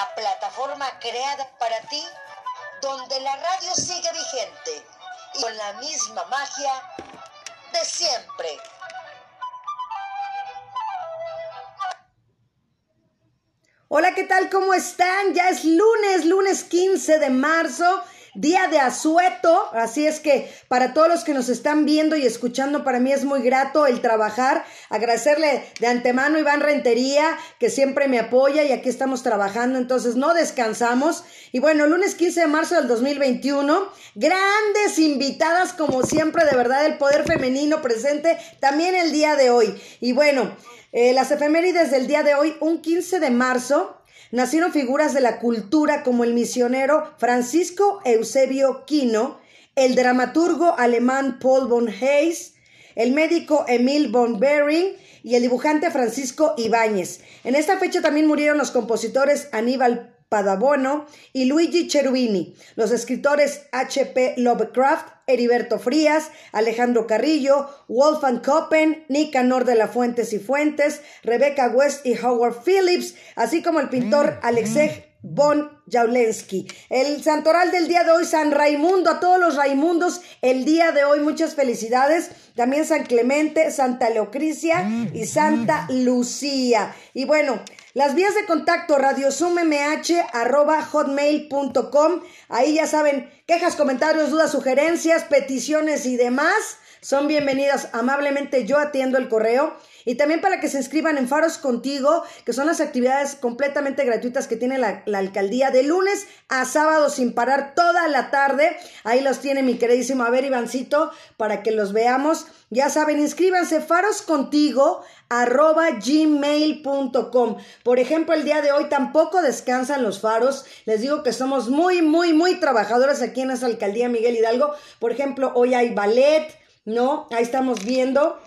la plataforma creada para ti, donde la radio sigue vigente y con la misma magia de siempre. Hola, ¿qué tal? ¿Cómo están? Ya es lunes, lunes 15 de marzo día de asueto, así es que para todos los que nos están viendo y escuchando, para mí es muy grato el trabajar, agradecerle de antemano a Iván Rentería, que siempre me apoya y aquí estamos trabajando, entonces no descansamos. Y bueno, lunes 15 de marzo del 2021, grandes invitadas como siempre, de verdad, el poder femenino presente también el día de hoy. Y bueno, eh, las efemérides del día de hoy, un 15 de marzo, Nacieron figuras de la cultura como el misionero Francisco Eusebio Quino, el dramaturgo alemán Paul von Hayes, el médico Emil von Behring y el dibujante Francisco Ibáñez. En esta fecha también murieron los compositores Aníbal Padabono y Luigi Cherubini, los escritores H.P. Lovecraft, Heriberto Frías, Alejandro Carrillo, Wolfgang Koppen, Nicanor de la Fuentes y Fuentes, Rebecca West y Howard Phillips, así como el pintor mm, Alexej mm. von Jaulensky. El santoral del día de hoy, San Raimundo, a todos los Raimundos, el día de hoy, muchas felicidades. También San Clemente, Santa Leocrisia mm, y Santa Lucía. Y bueno, las vías de contacto hotmail.com Ahí ya saben, quejas, comentarios, dudas, sugerencias, peticiones y demás son bienvenidas. Amablemente yo atiendo el correo. Y también para que se inscriban en Faros Contigo, que son las actividades completamente gratuitas que tiene la, alcaldía de lunes a sábado sin parar toda la tarde. Ahí los tiene mi queridísimo A Ivancito, para que los veamos. Ya saben, inscríbanse faroscontigo arroba gmail.com. Por ejemplo, el día de hoy tampoco descansan los faros. Les digo que somos muy, muy, muy trabajadores aquí en esa alcaldía Miguel Hidalgo. Por ejemplo, hoy hay ballet, ¿no? Ahí estamos viendo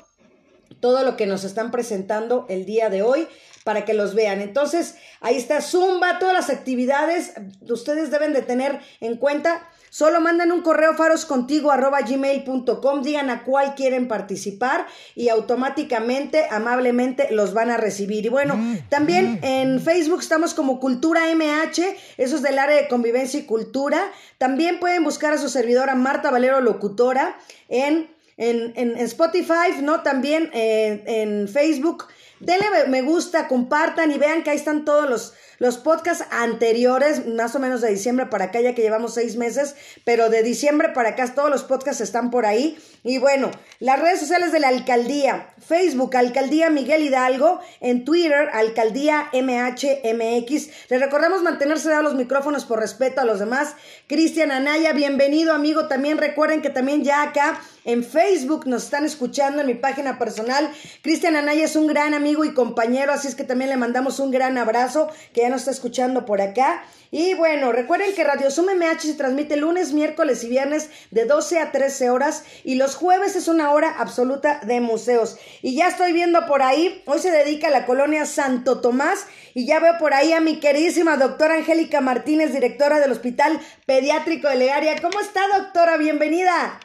todo lo que nos están presentando el día de hoy para que los vean. Entonces, ahí está Zumba, todas las actividades, ustedes deben de tener en cuenta. Solo mandan un correo faroscontigo arroba gmail.com, digan a cuál quieren participar y automáticamente, amablemente los van a recibir. Y bueno, mm, también mm. en Facebook estamos como Cultura MH, eso es del área de convivencia y cultura. También pueden buscar a su servidora Marta Valero Locutora en en, en, Spotify, ¿no? También eh, en Facebook. Denle me gusta, compartan y vean que ahí están todos los, los podcasts anteriores, más o menos de diciembre para acá, ya que llevamos seis meses, pero de diciembre para acá todos los podcasts están por ahí. Y bueno, las redes sociales de la alcaldía, Facebook, Alcaldía Miguel Hidalgo, en Twitter, Alcaldía MHMX. Les recordamos mantenerse a los micrófonos por respeto a los demás. Cristian Anaya, bienvenido amigo. También recuerden que también ya acá en Facebook nos están escuchando en mi página personal. Cristian Anaya es un gran amigo y compañero, así es que también le mandamos un gran abrazo que ya nos está escuchando por acá. Y bueno, recuerden que Radio Zoom MH se transmite lunes, miércoles y viernes de 12 a 13 horas y los jueves es una hora absoluta de museos. Y ya estoy viendo por ahí, hoy se dedica a la colonia Santo Tomás y ya veo por ahí a mi queridísima doctora Angélica Martínez, directora del Hospital Pediátrico de Legaria. ¿Cómo está doctora? Bienvenida.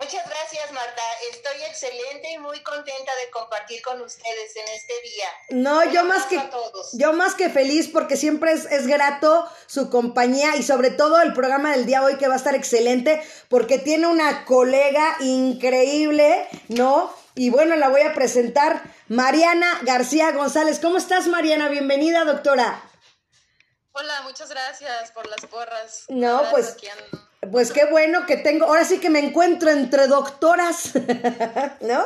Muchas gracias, Marta. Estoy excelente y muy contenta de compartir con ustedes en este día. No, yo más que yo más que feliz porque siempre es, es, grato su compañía y sobre todo el programa del día hoy que va a estar excelente porque tiene una colega increíble, ¿no? Y bueno, la voy a presentar, Mariana García González. ¿Cómo estás, Mariana? Bienvenida, doctora. Hola, muchas gracias por las porras. No, pues pues qué bueno que tengo, ahora sí que me encuentro entre doctoras, ¿no?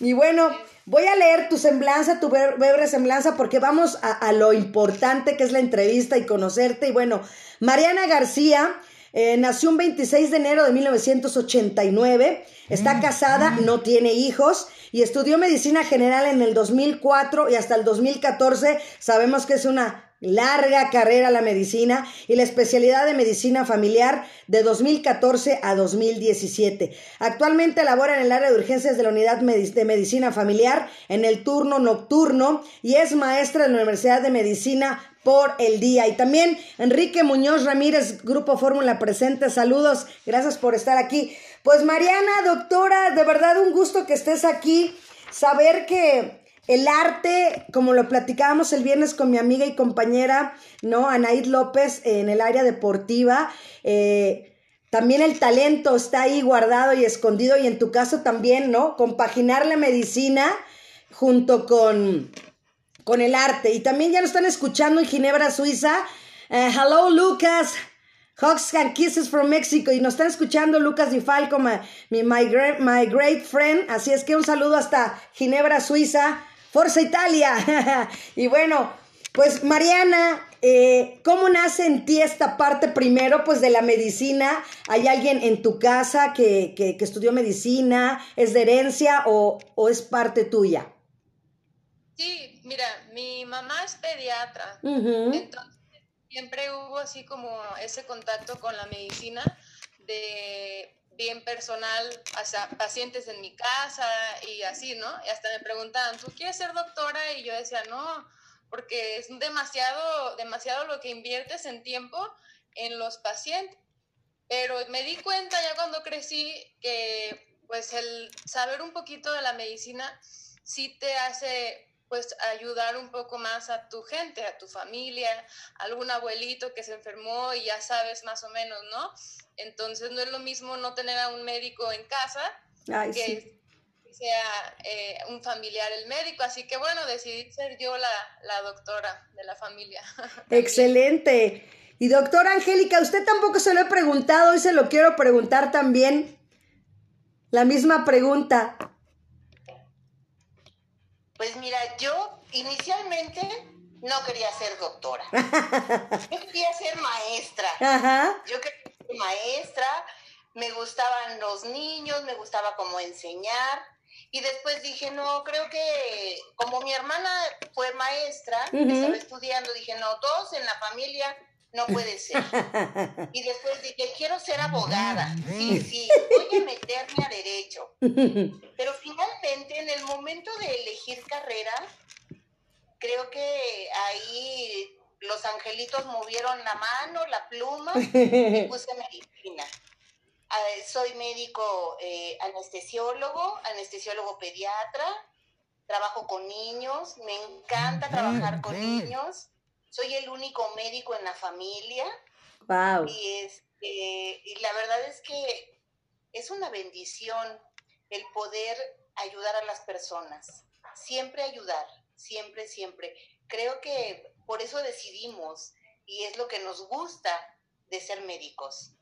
Y bueno, voy a leer tu semblanza, tu breve semblanza, porque vamos a, lo importante que es la entrevista y conocerte. Y bueno, Mariana García eh, nació un 26 de enero de 1989, está mm, casada, mm. no tiene hijos y estudió medicina general en el 2004 y hasta el 2014. Sabemos que es una larga carrera la medicina y la especialidad de medicina familiar de 2014 a 2017. Actualmente labora en el área de urgencias de la unidad de medicina familiar en el turno nocturno y es maestra de la Universidad de Medicina por el día. Y también Enrique Muñoz Ramírez, Grupo Fórmula Presente. Saludos, gracias por estar aquí. Pues Mariana, doctora, de verdad un gusto que estés aquí. Saber que el arte, como lo platicábamos el viernes con mi amiga y compañera, ¿no? Anaid López en el área deportiva. Eh, también el talento está ahí guardado y escondido y en tu caso también, ¿no? Compaginar la medicina junto con, con el arte. Y también ya nos están escuchando en Ginebra, Suiza. Eh, hello, Lucas. Hugs and kisses from Mexico. Y nos están escuchando Lucas Di Falco, my, my great friend. Así es que un saludo hasta Ginebra, Suiza. Forza Italia. y bueno, pues Mariana, eh, ¿cómo nace en ti esta parte primero, pues de la medicina? ¿Hay alguien en tu casa que, que, estudió medicina? ¿Es de herencia o, o, es parte tuya? Sí, mira, mi mamá es pediatra, entonces siempre hubo así como ese contacto con la medicina de bien personal, o pacientes en mi casa y así, ¿no? Y hasta me preguntaban, ¿tú quieres ser doctora? Y yo decía, no, porque es demasiado, demasiado lo que inviertes en tiempo en los pacientes. Pero me di cuenta ya cuando crecí que pues el saber un poquito de la medicina sí te hace pues ayudar un poco más a tu gente, a tu familia, algún abuelito que se enfermó y ya sabes más o menos, ¿no? Entonces no es lo mismo no tener a un médico en casa que sea eh, un familiar el médico. Así que bueno, decidí ser yo la, doctora de la familia. Excelente. Y doctora Angélica, usted tampoco se lo he preguntado y se lo quiero preguntar también. La misma pregunta. Pues mira, yo inicialmente no quería ser doctora. Yo quería ser maestra. Yo quería maestra, me gustaban los niños, me gustaba cómo enseñar. Y después dije, no, creo que como mi hermana fue maestra, estaba estudiando, dije, no, dos en la familia no puede ser. Y después dije, quiero ser abogada. Sí, sí, voy a meterme a derecho. Pero finalmente, en el momento de elegir carrera, creo que ahí los angelitos movieron la mano, la pluma y puse medicina. Eh, soy médico eh, anestesiólogo, anestesiólogo pediatra, trabajo con niños, me encanta trabajar con niños, soy el único médico en la familia. Wow. Y, este, y la verdad es que es una bendición el poder ayudar a las personas, siempre ayudar, siempre, siempre. Creo que por eso decidimos y es lo que nos gusta de ser médicos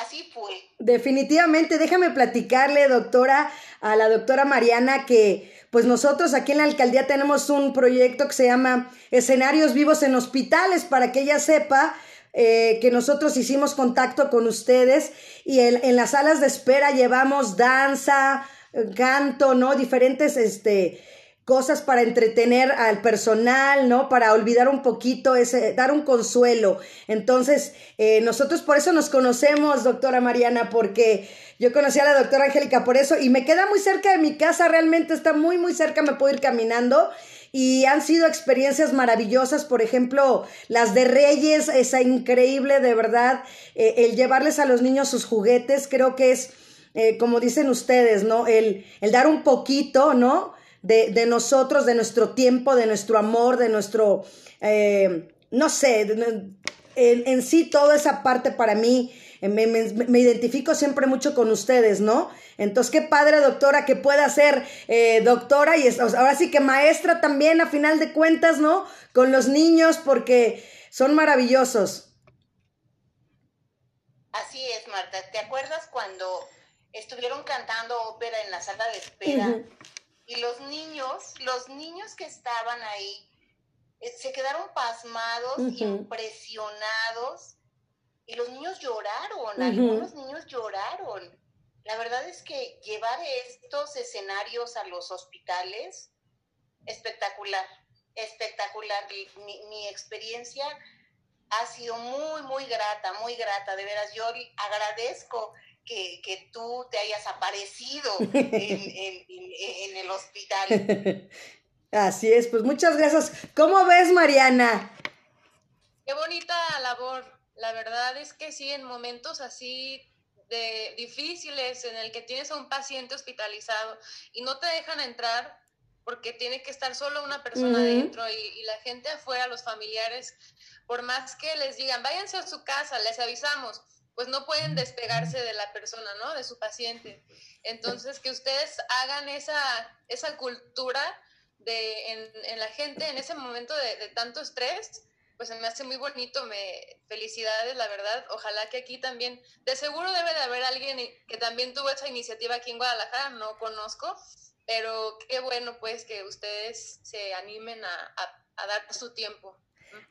así, fue. Definitivamente, déjame platicarle, doctora, a la doctora Mariana, que pues nosotros aquí en la alcaldía tenemos un proyecto que se llama Escenarios Vivos en Hospitales, para que ella sepa eh, que nosotros hicimos contacto con ustedes y en las salas de espera llevamos danza, canto, ¿no? Diferentes, este, cosas para entretener al personal, ¿no? Para olvidar un poquito, ese, dar un consuelo. Entonces, eh, nosotros por eso nos conocemos, doctora Mariana, porque yo conocí a la doctora Angélica por eso y me queda muy cerca de mi casa, realmente está muy, muy cerca, me puedo ir caminando. Y han sido experiencias maravillosas, por ejemplo, las de Reyes, esa increíble, de verdad, eh, el llevarles a los niños sus juguetes, creo que es, eh, como dicen ustedes, ¿no? El, el dar un poquito, ¿no? De, de nosotros, de nuestro tiempo, de nuestro amor, de nuestro, eh, no sé, en, en, sí toda esa parte para mí, eh, me, me, identifico siempre mucho con ustedes, ¿no? Entonces, qué padre, doctora, que pueda ser eh, doctora y ahora sí que maestra también, a final de cuentas, ¿no? Con los niños, porque son maravillosos. Así es, Marta. ¿Te acuerdas cuando estuvieron cantando ópera en la sala de espera? Y los niños, los niños que estaban ahí, eh, se quedaron pasmados, impresionados, y los niños lloraron, algunos niños lloraron. La verdad es que llevar estos escenarios a los hospitales, espectacular, espectacular. Mi, mi, experiencia ha sido muy, muy grata, muy grata. De veras, yo agradezco que, tú te hayas aparecido en, el hospital. Así es, pues muchas gracias. ¿Cómo ves, Mariana? Qué bonita labor. La verdad es que sí, en momentos así de difíciles en el que tienes a un paciente hospitalizado y no te dejan entrar, porque tiene que estar solo una persona dentro y, y, la gente afuera, los familiares, por más que les digan, váyanse a su casa, les avisamos, pues no pueden despegarse de la persona, ¿no? De su paciente. Entonces, que ustedes hagan esa, esa cultura de, en, en la gente en ese momento de, de tanto estrés, pues me hace muy bonito, me felicidades, la verdad. Ojalá que aquí también, de seguro debe de haber alguien que también tuvo esa iniciativa aquí en Guadalajara, no conozco, pero qué bueno pues que ustedes se animen a, a, dar su tiempo.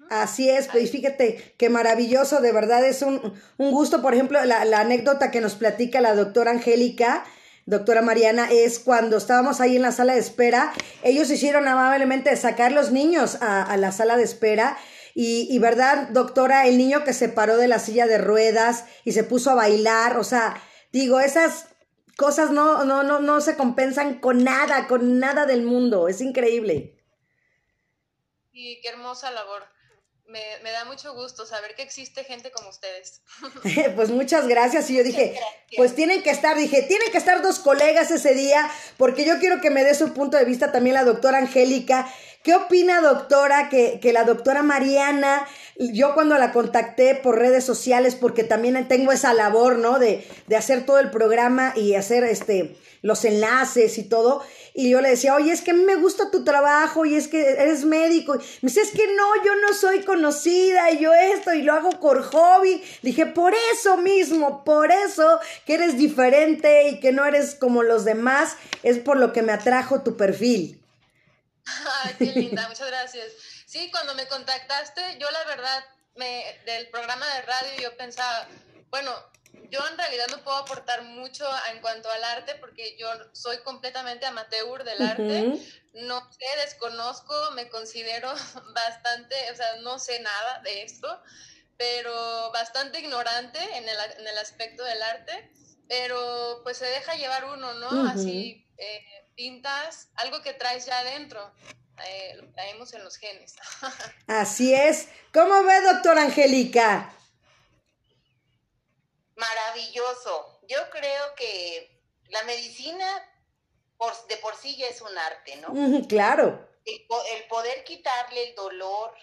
Así es, pues fíjate qué maravilloso, de verdad es un, un gusto, por ejemplo, la, la, anécdota que nos platica la doctora Angélica, doctora Mariana, es cuando estábamos ahí en la sala de espera, ellos hicieron amablemente sacar los niños a, a la sala de espera y, y, verdad, doctora, el niño que se paró de la silla de ruedas y se puso a bailar, o sea, digo, esas cosas no, no, no, no se compensan con nada, con nada del mundo. Es increíble. Y qué hermosa labor. Me, me, da mucho gusto saber que existe gente como ustedes. pues muchas gracias. Y yo dije, pues tienen que estar, dije, tienen que estar dos colegas ese día, porque yo quiero que me dé su punto de vista también la doctora Angélica. ¿Qué opina, doctora, que, que la doctora Mariana, yo cuando la contacté por redes sociales, porque también tengo esa labor, ¿no? De, de hacer todo el programa y hacer este los enlaces y todo. Y yo le decía, oye, es que me gusta tu trabajo y es que eres médico. Y me dice, es que no, yo no soy conocida y yo esto y lo hago por hobby. dije, por eso mismo, por eso que eres diferente y que no eres como los demás, es por lo que me atrajo tu perfil. Ay, qué linda, muchas gracias. Sí, cuando me contactaste, yo la verdad, me, del programa de radio, yo pensaba, bueno, yo en realidad no puedo aportar mucho en cuanto al arte porque yo soy completamente amateur del arte. No sé, desconozco, me considero bastante, o sea, no sé nada de esto, pero bastante ignorante en el, en el aspecto del arte. Pero pues se deja llevar uno, ¿no? Así eh, pintas algo que traes ya adentro. Eh, lo traemos en los genes. Así es. ¿Cómo ve, doctora Angélica? Maravilloso. Yo creo que la medicina por, de por sí ya es un arte, ¿no? claro. El, poder quitarle el dolor,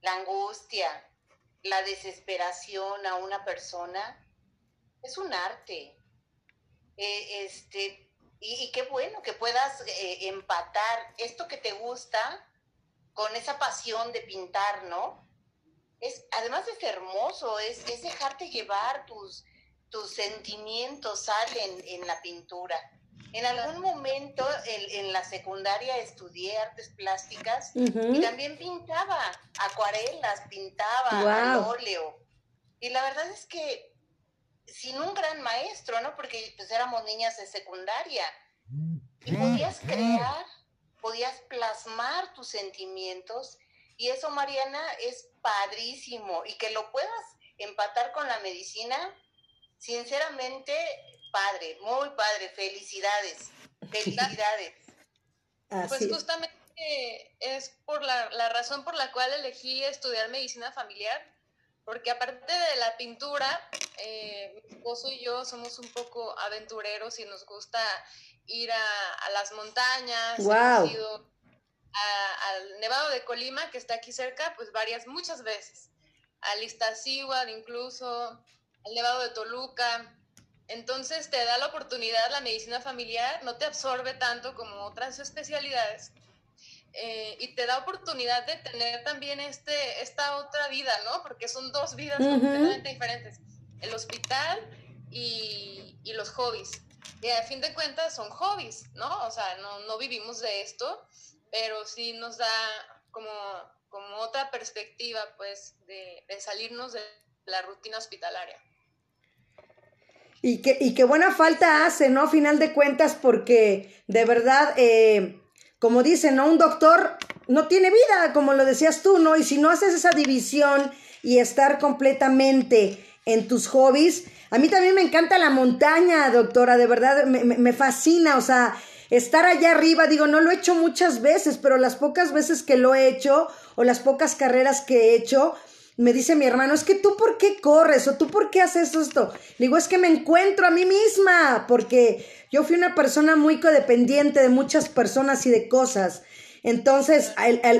la angustia, la desesperación a una persona es un arte. Eh, este, y, qué bueno que puedas eh, empatar esto que te gusta con esa pasión de pintar, ¿no? Es, además es hermoso, es, es dejarte llevar tus, tus sentimientos salen en la pintura. En algún momento en, la secundaria estudié artes plásticas y también pintaba acuarelas, pintaba óleo. Y la verdad es que sin un gran maestro, ¿no? Porque pues éramos niñas de secundaria. Y podías crear, podías plasmar tus sentimientos y eso, Mariana, es padrísimo. Y que lo puedas empatar con la medicina, sinceramente, padre, muy padre. Felicidades. Felicidades. pues justamente es por la, la, razón por la cual elegí estudiar medicina familiar, porque aparte de la pintura, eh, mi esposo y yo somos un poco aventureros y nos gusta ir a, a las montañas. Wow al Nevado de Colima, que está aquí cerca, pues varias, muchas veces. Al Iztaccíhuatl incluso, al Nevado de Toluca. Entonces te da la oportunidad la medicina familiar, no te absorbe tanto como otras especialidades. Eh, y te da oportunidad de tener también este, esta otra vida, ¿no? Porque son dos vidas completamente diferentes. El hospital y, y, los hobbies. Y a fin de cuentas son hobbies, ¿no? O sea, no, no vivimos de esto, pero sí nos da como, como otra perspectiva, pues, de, salirnos de la rutina hospitalaria. Y que, y qué buena falta hace, ¿no? A final de cuentas, porque de verdad, eh, como dicen, ¿no? Un doctor no tiene vida, como lo decías tú, ¿no? Y si no haces esa división y estar completamente en tus hobbies, a mí también me encanta la montaña, doctora, de verdad, me, me fascina, o sea, estar allá arriba, digo, no lo he hecho muchas veces, pero las pocas veces que lo he hecho o las pocas carreras que he hecho, me dice mi hermano, es que tú por qué corres o tú por qué haces esto. Digo, es que me encuentro a mí misma, porque yo fui una persona muy codependiente de muchas personas y de cosas. Entonces,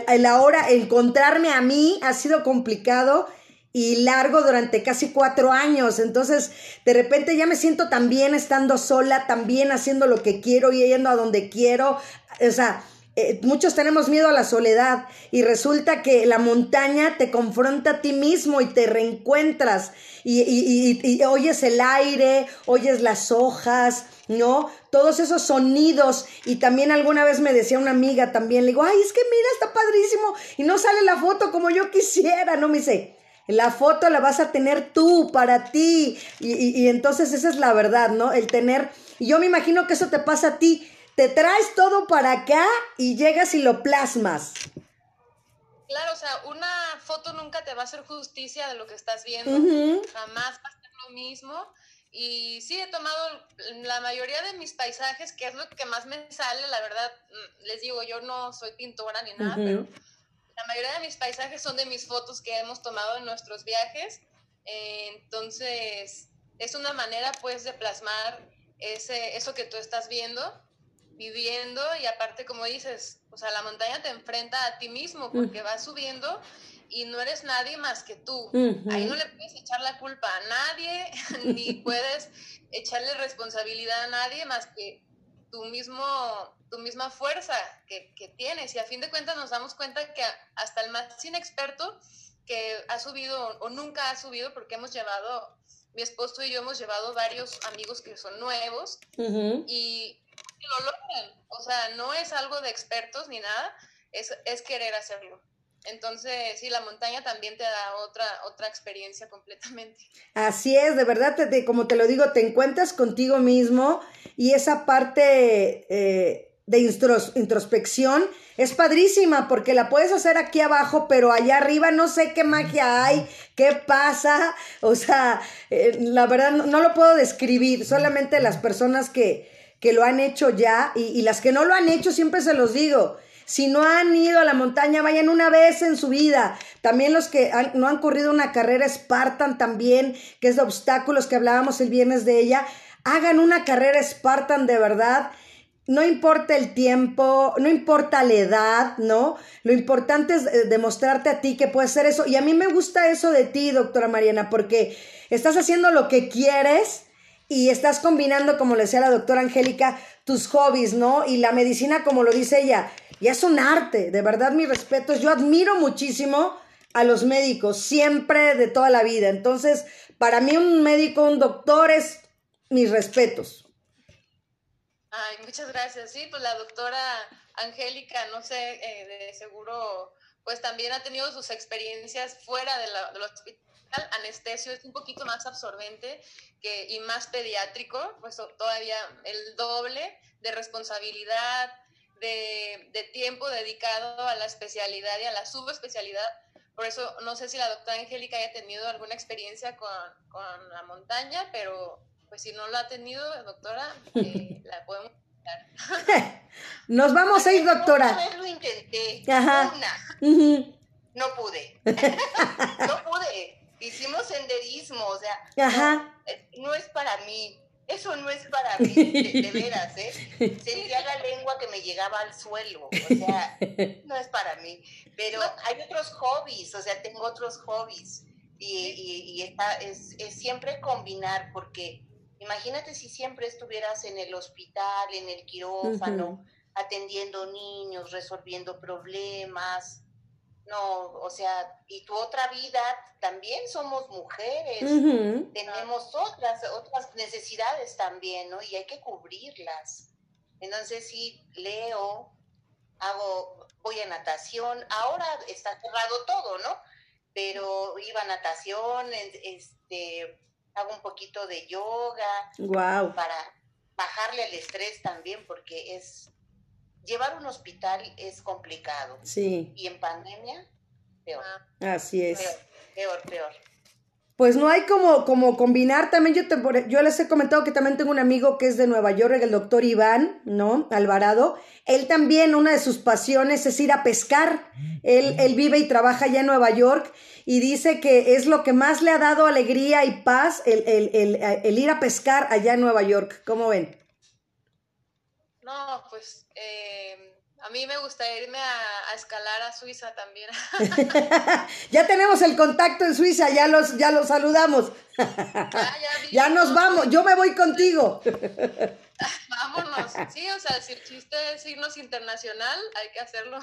el, ahora encontrarme a mí ha sido complicado y largo durante casi cuatro años. Entonces, de repente ya me siento tan bien estando sola, también haciendo lo que quiero y yendo a donde quiero. O sea, eh, muchos tenemos miedo a la soledad y resulta que la montaña te confronta a ti mismo y te reencuentras y, y, oyes el aire, oyes las hojas, ¿no? Todos esos sonidos y también alguna vez me decía una amiga también, le digo, ay, es que mira, está padrísimo y no sale la foto como yo quisiera, ¿no? Me dice, la foto la vas a tener tú, para ti. Y, y, entonces esa es la verdad, ¿no? El tener, y yo me imagino que eso te pasa a ti te traes todo para acá y llegas y lo plasmas. Claro, o sea, una foto nunca te va a hacer justicia de lo que estás viendo. Jamás va a ser lo mismo. Y sí, he tomado la mayoría de mis paisajes, que es lo que más me sale, la verdad, mm, les digo, yo no soy pintora ni nada, pero la mayoría de mis paisajes son de mis fotos que hemos tomado en nuestros viajes. entonces, es una manera pues de plasmar ese, eso que tú estás viendo viviendo y aparte como dices, o sea, la montaña te enfrenta a ti mismo porque vas subiendo y no eres nadie más que tú. Ahí no le puedes echar la culpa a nadie, ni puedes echarle responsabilidad a nadie más que tu mismo, tu misma fuerza que, que, tienes. Y a fin de cuentas nos damos cuenta que hasta el más inexperto que ha subido o nunca ha subido, porque hemos llevado, mi esposo y yo hemos llevado varios amigos que son nuevos y lo logran. O sea, no es algo de expertos ni nada, es, es querer hacerlo. Entonces, sí, la montaña también te da otra, otra experiencia completamente. Así es, de verdad, te, como te lo digo, te encuentras contigo mismo y esa parte eh, de introspección es padrísima porque la puedes hacer aquí abajo, pero allá arriba no sé qué magia hay, qué pasa, o sea, eh, la verdad no, lo puedo describir, solamente las personas que, que lo han hecho ya y, las que no lo han hecho siempre se los digo. Si no han ido a la montaña, vayan una vez en su vida. También los que no han corrido una carrera Spartan también, que es de obstáculos que hablábamos el viernes de ella, hagan una carrera Spartan de verdad. No importa el tiempo, no importa la edad, ¿no? Lo importante es eh, demostrarte a ti que puedes hacer eso. Y a mí me gusta eso de ti, doctora Mariana, porque estás haciendo lo que quieres y estás combinando, como le decía la doctora Angélica, tus hobbies, ¿no? Y la medicina, como lo dice ella, ya es un arte, de verdad mis respetos, yo admiro muchísimo a los médicos, siempre de toda la vida. Entonces, para mí un médico, un doctor es mis respetos. Ay, muchas gracias. Sí, pues la doctora Angélica, no sé, eh, de seguro, pues también ha tenido sus experiencias fuera del hospital anestesio es un poquito más absorbente y más pediátrico, pues todavía el doble de responsabilidad, de, tiempo dedicado a la especialidad y a la subespecialidad. Por eso no sé si la doctora Angélica haya tenido alguna experiencia con, con la montaña, pero pues si no lo ha tenido, doctora, eh, la podemos Nos vamos a ir, doctora. Una vez lo intenté. Una. No pude. no pude hicimos senderismo, o sea, eh, No, es para mí, eso no es para mí, de, veras, ¿eh? Sentía la lengua que me llegaba al suelo, o sea, no es para mí. Pero hay otros hobbies, o sea, tengo otros hobbies y, y, está, es, es siempre combinar, porque imagínate si siempre estuvieras en el hospital, en el quirófano, atendiendo niños, resolviendo problemas, no, o sea, y tu otra vida también somos mujeres, tenemos otras, otras necesidades también, ¿no? Y hay que cubrirlas. Entonces sí, leo, hago, voy a natación, ahora está cerrado todo, ¿no? Pero iba a natación, este, hago un poquito de yoga. Wow. Para bajarle el estrés también, porque es llevar un hospital es complicado. Sí. Y en pandemia, peor. Así es. Peor, peor, peor. Pues no hay como, como combinar, también yo, te, yo les he comentado que también tengo un amigo que es de Nueva York, el doctor Iván, ¿no? Alvarado. Él también, una de sus pasiones es ir a pescar. Él, él vive y trabaja allá en Nueva York y dice que es lo que más le ha dado alegría y paz el, el, el, el ir a pescar allá en Nueva York. ¿Cómo ven? No, pues eh, a mí me gustaría irme a, escalar a Suiza también. ya tenemos el contacto en Suiza, ya los, ya los saludamos. ya, nos vamos, yo me voy contigo. Vámonos. Sí, o sea, si el chiste es irnos internacional, hay que hacerlo.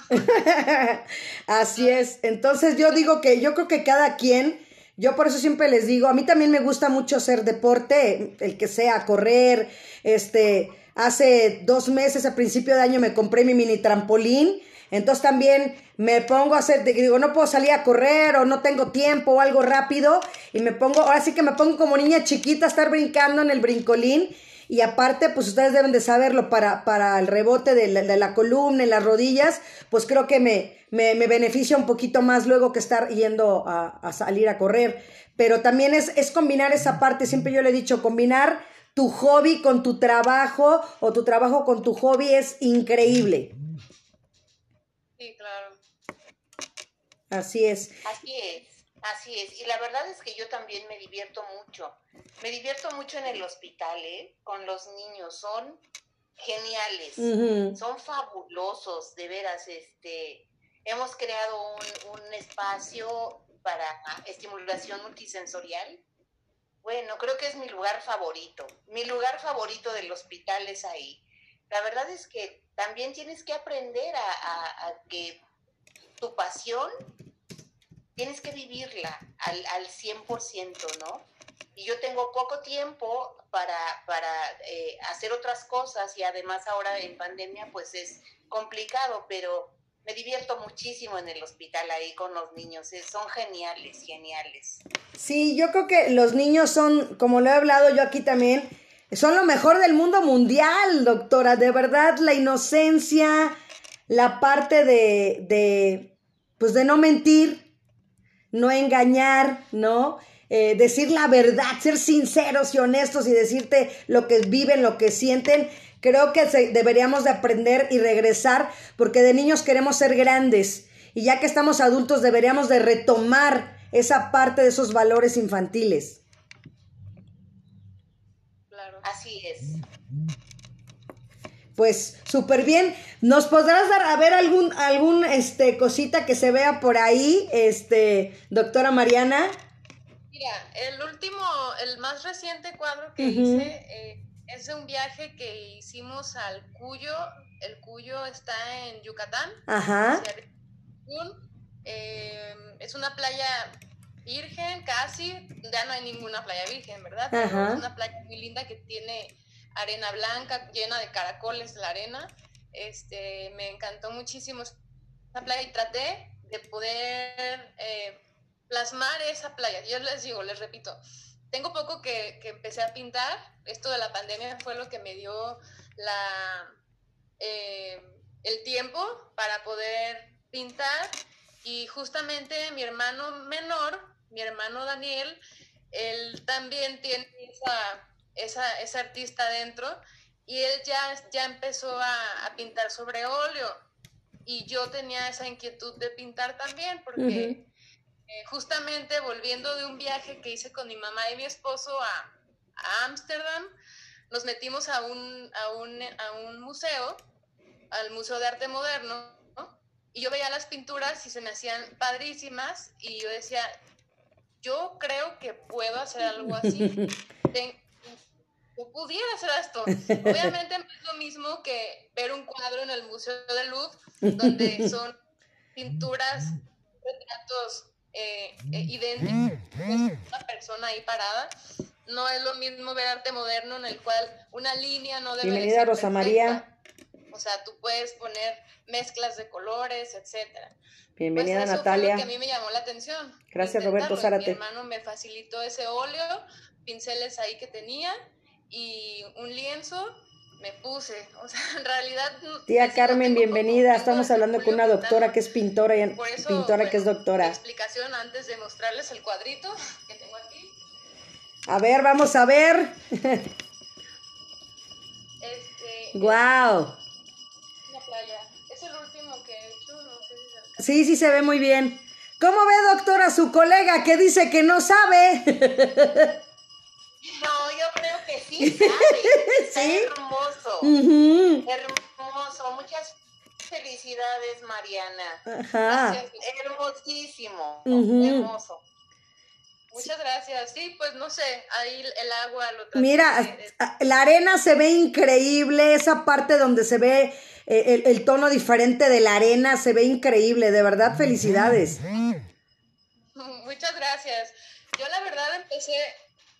Así es. Entonces yo digo que yo creo que cada quien, yo por eso siempre les digo, a mí también me gusta mucho hacer deporte, el que sea, correr, este, Hace dos meses, a principio de año, me compré mi mini trampolín. Entonces también me pongo a hacer, digo, no puedo salir a correr o no tengo tiempo o algo rápido. Y me pongo, ahora sí que me pongo como niña chiquita a estar brincando en el brincolín. Y aparte, pues ustedes deben de saberlo, para, para el rebote de la, columna, en las rodillas, pues creo que me, me, beneficia un poquito más luego que estar yendo a, a salir a correr. Pero también es, es combinar esa parte, siempre yo le he dicho, combinar tu hobby con tu trabajo o tu trabajo con tu hobby es increíble. Sí, claro. Así es. Así es, así es. Y la verdad es que yo también me divierto mucho. Me divierto mucho en el hospital, ¿eh? Con los niños. Son geniales. Son fabulosos, de veras. Este, hemos creado un, un espacio para estimulación multisensorial bueno, creo que es mi lugar favorito. Mi lugar favorito del hospital es ahí. La verdad es que también tienes que aprender a, que tu pasión tienes que vivirla al, al 100%, ¿no? Y yo tengo poco tiempo para, para eh, hacer otras cosas y además ahora en pandemia pues es complicado, pero me divierto muchísimo en el hospital ahí con los niños, son geniales, geniales. Sí, yo creo que los niños son, como lo he hablado yo aquí también, son lo mejor del mundo mundial, doctora, de verdad, la inocencia, la parte de, de pues de no mentir, no engañar, ¿no? Eh, decir la verdad, ser sinceros y honestos y decirte lo que viven, lo que sienten Creo que deberíamos de aprender y regresar porque de niños queremos ser grandes y ya que estamos adultos deberíamos de retomar esa parte de esos valores infantiles. Claro. Así es. Pues súper bien. ¿Nos podrás dar a ver algún, algún este, cosita que se vea por ahí, este, doctora Mariana? Mira, el último, el más reciente cuadro que hice eh, es un viaje que hicimos al Cuyo. El Cuyo está en Yucatán. Ajá. Eh, es una playa virgen, casi. Ya no hay ninguna playa virgen, ¿verdad? es una playa muy linda que tiene arena blanca, llena de caracoles la arena. Este, me encantó muchísimo esa playa y traté de poder eh, plasmar esa playa. Yo les digo, les repito, tengo poco que, empecé a pintar. Esto de la pandemia fue lo que me dio la, eh, el tiempo para poder pintar. Y justamente mi hermano menor, mi hermano Daniel, él también tiene esa, esa, artista dentro y él ya, ya empezó a, pintar sobre óleo. Y yo tenía esa inquietud de pintar también porque... Eh, justamente volviendo de un viaje que hice con mi mamá y mi esposo a Ámsterdam, nos metimos a un, a, un, a un museo, al Museo de Arte Moderno, y yo veía las pinturas y se me hacían padrísimas, y yo decía, yo creo que puedo hacer algo así. yo pudiera hacer esto. Obviamente no es lo mismo que ver un cuadro en el Museo del Louvre, donde son pinturas, retratos eh, eh, idéntico, una persona ahí parada. No es lo mismo ver arte moderno en el cual una línea no debe Bienvenida, Rosa María. O sea, tú puedes poner mezclas de colores, etcétera. Bienvenida, pues Natalia. que a mí me llamó la atención. Gracias, Roberto Zárate. Mi hermano me facilitó ese óleo, pinceles ahí que tenía y un lienzo me puse. O sea, en realidad. Tía Carmen, bienvenida. Estamos hablando con una doctora que es pintora y pintora que es doctora. Explicación antes de mostrarles el cuadrito que tengo aquí. A ver, vamos a ver. Este. Wow. Playa. Es el último que he hecho. No sé si se Sí, sí se ve muy bien. ¿Cómo ve, doctora, su colega que dice que no sabe? No, que sí sabe. ¿Sí? hermoso. Hermoso. Muchas felicidades, Mariana. Ajá. Hermosísimo. Hermoso. Muchas gracias. Sí, pues no sé, ahí el agua lo Mira, la arena se ve increíble, esa parte donde se ve eh, el, tono diferente de la arena se ve increíble, de verdad, felicidades. Muchas gracias. Yo la verdad empecé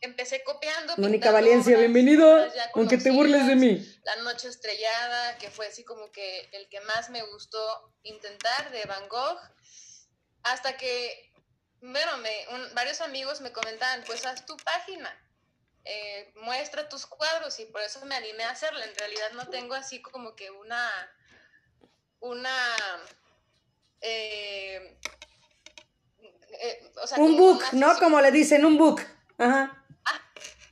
empecé copiando. Mónica Valencia, bienvenido, aunque te burles de mí. La noche estrellada, que fue así como que el que más me gustó intentar de Van Gogh, hasta que, bueno, me, varios amigos me comentaban, pues haz tu página, eh, muestra tus cuadros y por eso me animé a hacerla. En realidad no tengo así como que una, una, eh, eh, un book, ¿no? Como le dicen, un book. Ajá.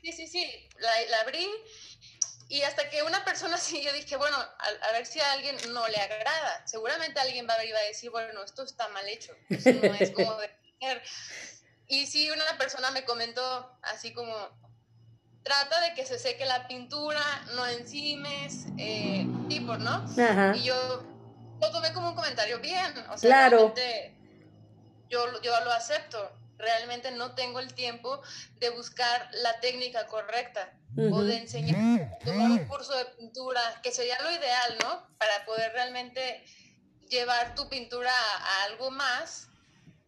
Sí, sí, sí, la, abrí y hasta que una persona sí, yo dije, bueno, a, ver si a alguien no le agrada. Seguramente alguien va a ver y va a decir, bueno, esto está mal hecho, eso no es como de Y sí, una persona me comentó así como, trata de que se seque la pintura, no encimes, eh, tipo, ¿no? Y yo lo tomé como un comentario bien, o sea, claro. yo, yo lo acepto realmente no tengo el tiempo de buscar la técnica correcta o de enseñar, tomar un curso de pintura, que sería lo ideal, ¿no? Para poder realmente llevar tu pintura a, algo más.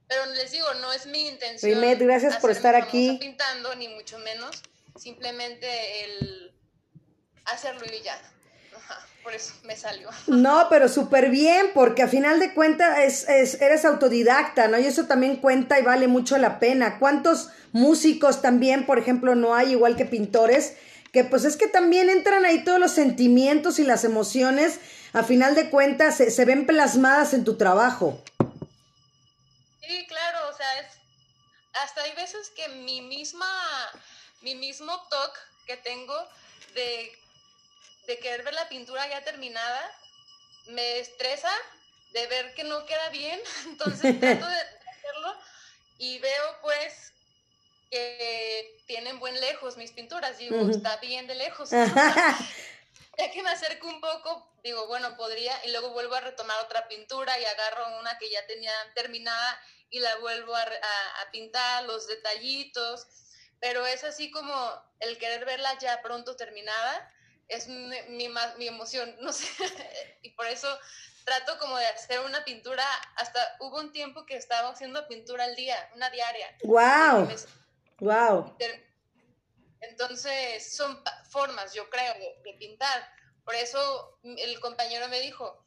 Pero les digo, no es mi intención. Rimet, gracias por estar aquí. pintando, ni mucho menos. Simplemente el hacerlo y ya por eso me salió. No, pero súper bien, porque a final de cuentas es, eres autodidacta, ¿no? Y eso también cuenta y vale mucho la pena. ¿Cuántos músicos también, por ejemplo, no hay igual que pintores? Que pues es que también entran ahí todos los sentimientos y las emociones, a final de cuentas se, se ven plasmadas en tu trabajo. Sí, claro, o sea, es, hasta hay veces que mi misma, mi mismo toque que tengo de de querer ver la pintura ya terminada, me estresa de ver que no queda bien, entonces trato de hacerlo y veo pues que tienen buen lejos mis pinturas, digo, está bien de lejos. ya que me acerco un poco, digo, bueno, podría, y luego vuelvo a retomar otra pintura y agarro una que ya tenía terminada y la vuelvo a, a pintar, los detallitos, pero es así como el querer verla ya pronto terminada es mi, mi, emoción, no sé, y por eso trato como de hacer una pintura, hasta hubo un tiempo que estaba haciendo pintura al día, una diaria. ¡Wow! ¡Wow! Entonces son formas, yo creo, de, pintar. Por eso el compañero me dijo,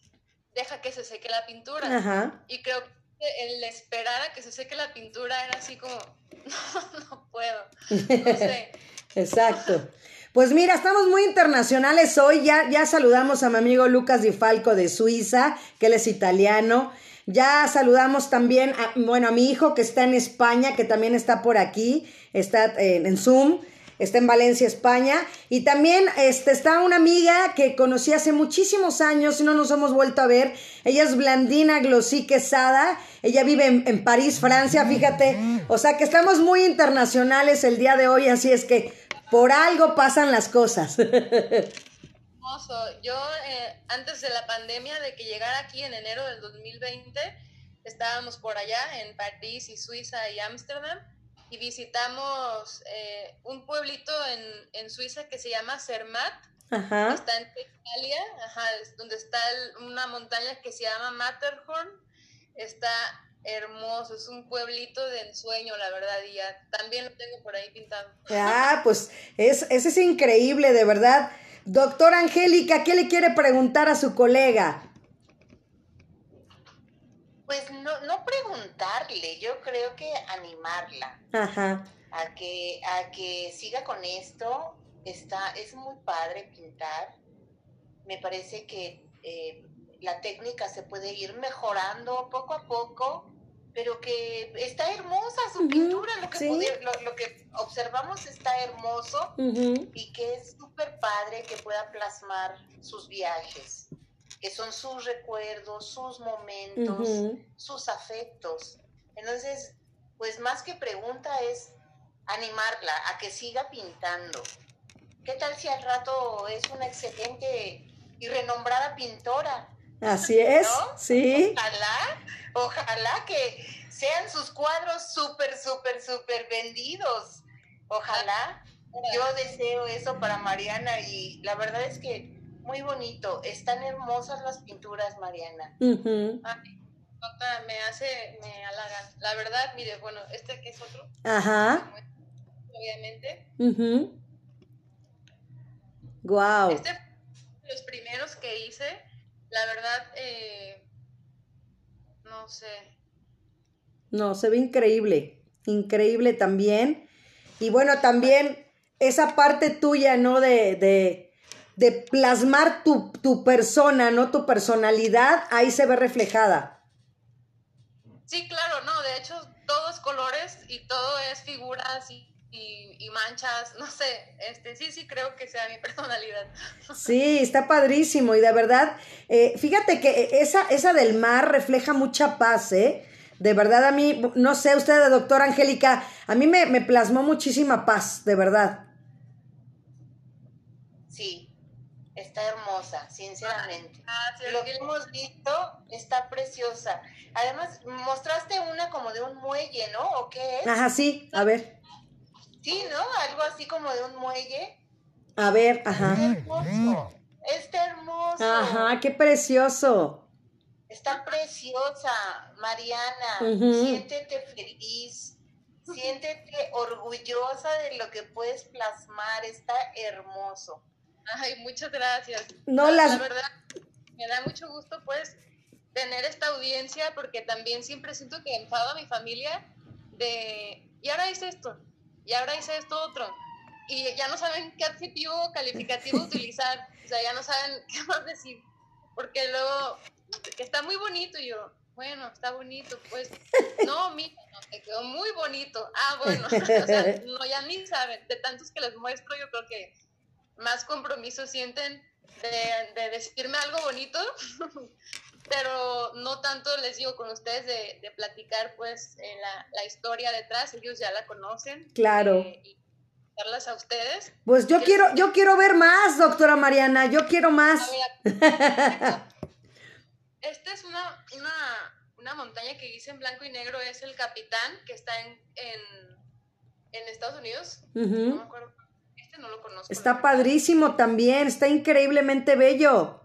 deja que se seque la pintura. Y creo que el esperar a que se seque la pintura era así como, no, no puedo. No sé. Exacto. Pues mira, estamos muy internacionales hoy. Ya, ya saludamos a mi amigo Lucas Di Falco de Suiza, que él es italiano. Ya saludamos también a, bueno, a mi hijo que está en España, que también está por aquí, está en, en Zoom, está en Valencia, España. Y también este, está una amiga que conocí hace muchísimos años y no nos hemos vuelto a ver. Ella es Blandina Glossy Quesada. Ella vive en, en París, Francia, fíjate. O sea que estamos muy internacionales el día de hoy, así es que por algo pasan las cosas. Hermoso. Yo, eh, antes de la pandemia, de que llegara aquí en enero del 2020, estábamos por allá en París y Suiza y Ámsterdam y visitamos eh, un pueblito en, Suiza que se llama Zermatt. Ajá. Está en Italia, ajá, donde está una montaña que se llama Matterhorn. Está hermoso, es un pueblito de ensueño, la verdad, y ya también lo tengo por ahí pintado. Ah, pues es, ese es increíble, de verdad. Doctora Angélica, ¿qué le quiere preguntar a su colega? Pues no, no preguntarle, yo creo que animarla. Ajá. A que, a que siga con esto. Está, es muy padre pintar. me parece que eh, la técnica se puede ir mejorando poco a poco, pero que está hermosa su pintura, lo que, lo, que observamos está hermoso y que es súper padre que pueda plasmar sus viajes, que son sus recuerdos, sus momentos, sus afectos. Entonces, pues más que pregunta es animarla a que siga pintando. ¿Qué tal si al rato es una excelente y renombrada pintora? Así es, sí. Ojalá, ojalá que sean sus cuadros súper, súper, súper vendidos. Ojalá. Yo deseo eso para Mariana y la verdad es que muy bonito. Están hermosas las pinturas, Mariana. me hace, me halagan. La verdad, mire, bueno, este que es otro. Ajá. Obviamente. Wow. Este los primeros que hice la verdad, eh, no sé. No, se ve increíble, increíble también. Y bueno, también esa parte tuya, ¿no? De, de, de plasmar tu, tu, persona, ¿no? Tu personalidad, ahí se ve reflejada. Sí, claro, no, de hecho, todo es colores y todo es figuras y y, manchas, no sé, este, sí, sí creo que sea mi personalidad. Sí, está padrísimo y de verdad, eh, fíjate que esa, esa del mar refleja mucha paz, ¿eh? De verdad a mí, no sé, usted, doctora Angélica, a mí me, plasmó muchísima paz, de verdad. Sí, está hermosa, sinceramente. Ah, Lo que hemos visto está preciosa. Además, mostraste una como de un muelle, ¿no? ¿O qué es? Ajá, sí, a ver. Sí, ¿no? Algo así como de un muelle. A ver, ajá. Está hermoso. Está hermoso. Ajá, qué precioso. Está preciosa, Mariana. Siéntete feliz. Siéntete orgullosa de lo que puedes plasmar. Está hermoso. Ay, muchas gracias. No. La verdad, me da mucho gusto, pues, tener esta audiencia porque también siempre siento que enfado a mi familia de, y ahora hice esto, y ahora hice esto otro. Y ya no saben qué adjetivo calificativo utilizar, o sea, ya no saben qué más decir, porque luego, que está muy bonito, y yo, bueno, está bonito, pues, no, mira, no, te quedó muy bonito. Ah, bueno, o sea, no, ya ni saben, de tantos que les muestro, yo creo que más compromiso sienten de, de decirme algo bonito pero no tanto les digo con ustedes de, platicar pues la, la, historia detrás, ellos ya la conocen. Claro. Eh, y darlas a ustedes. Pues yo quiero, yo quiero ver más, doctora Mariana, yo quiero más. Esta es una, una, una, montaña que dice en blanco y negro, es el Capitán, que está en, en, en Estados Unidos. No me acuerdo. Este no lo conozco. Está padrísimo también, está increíblemente bello.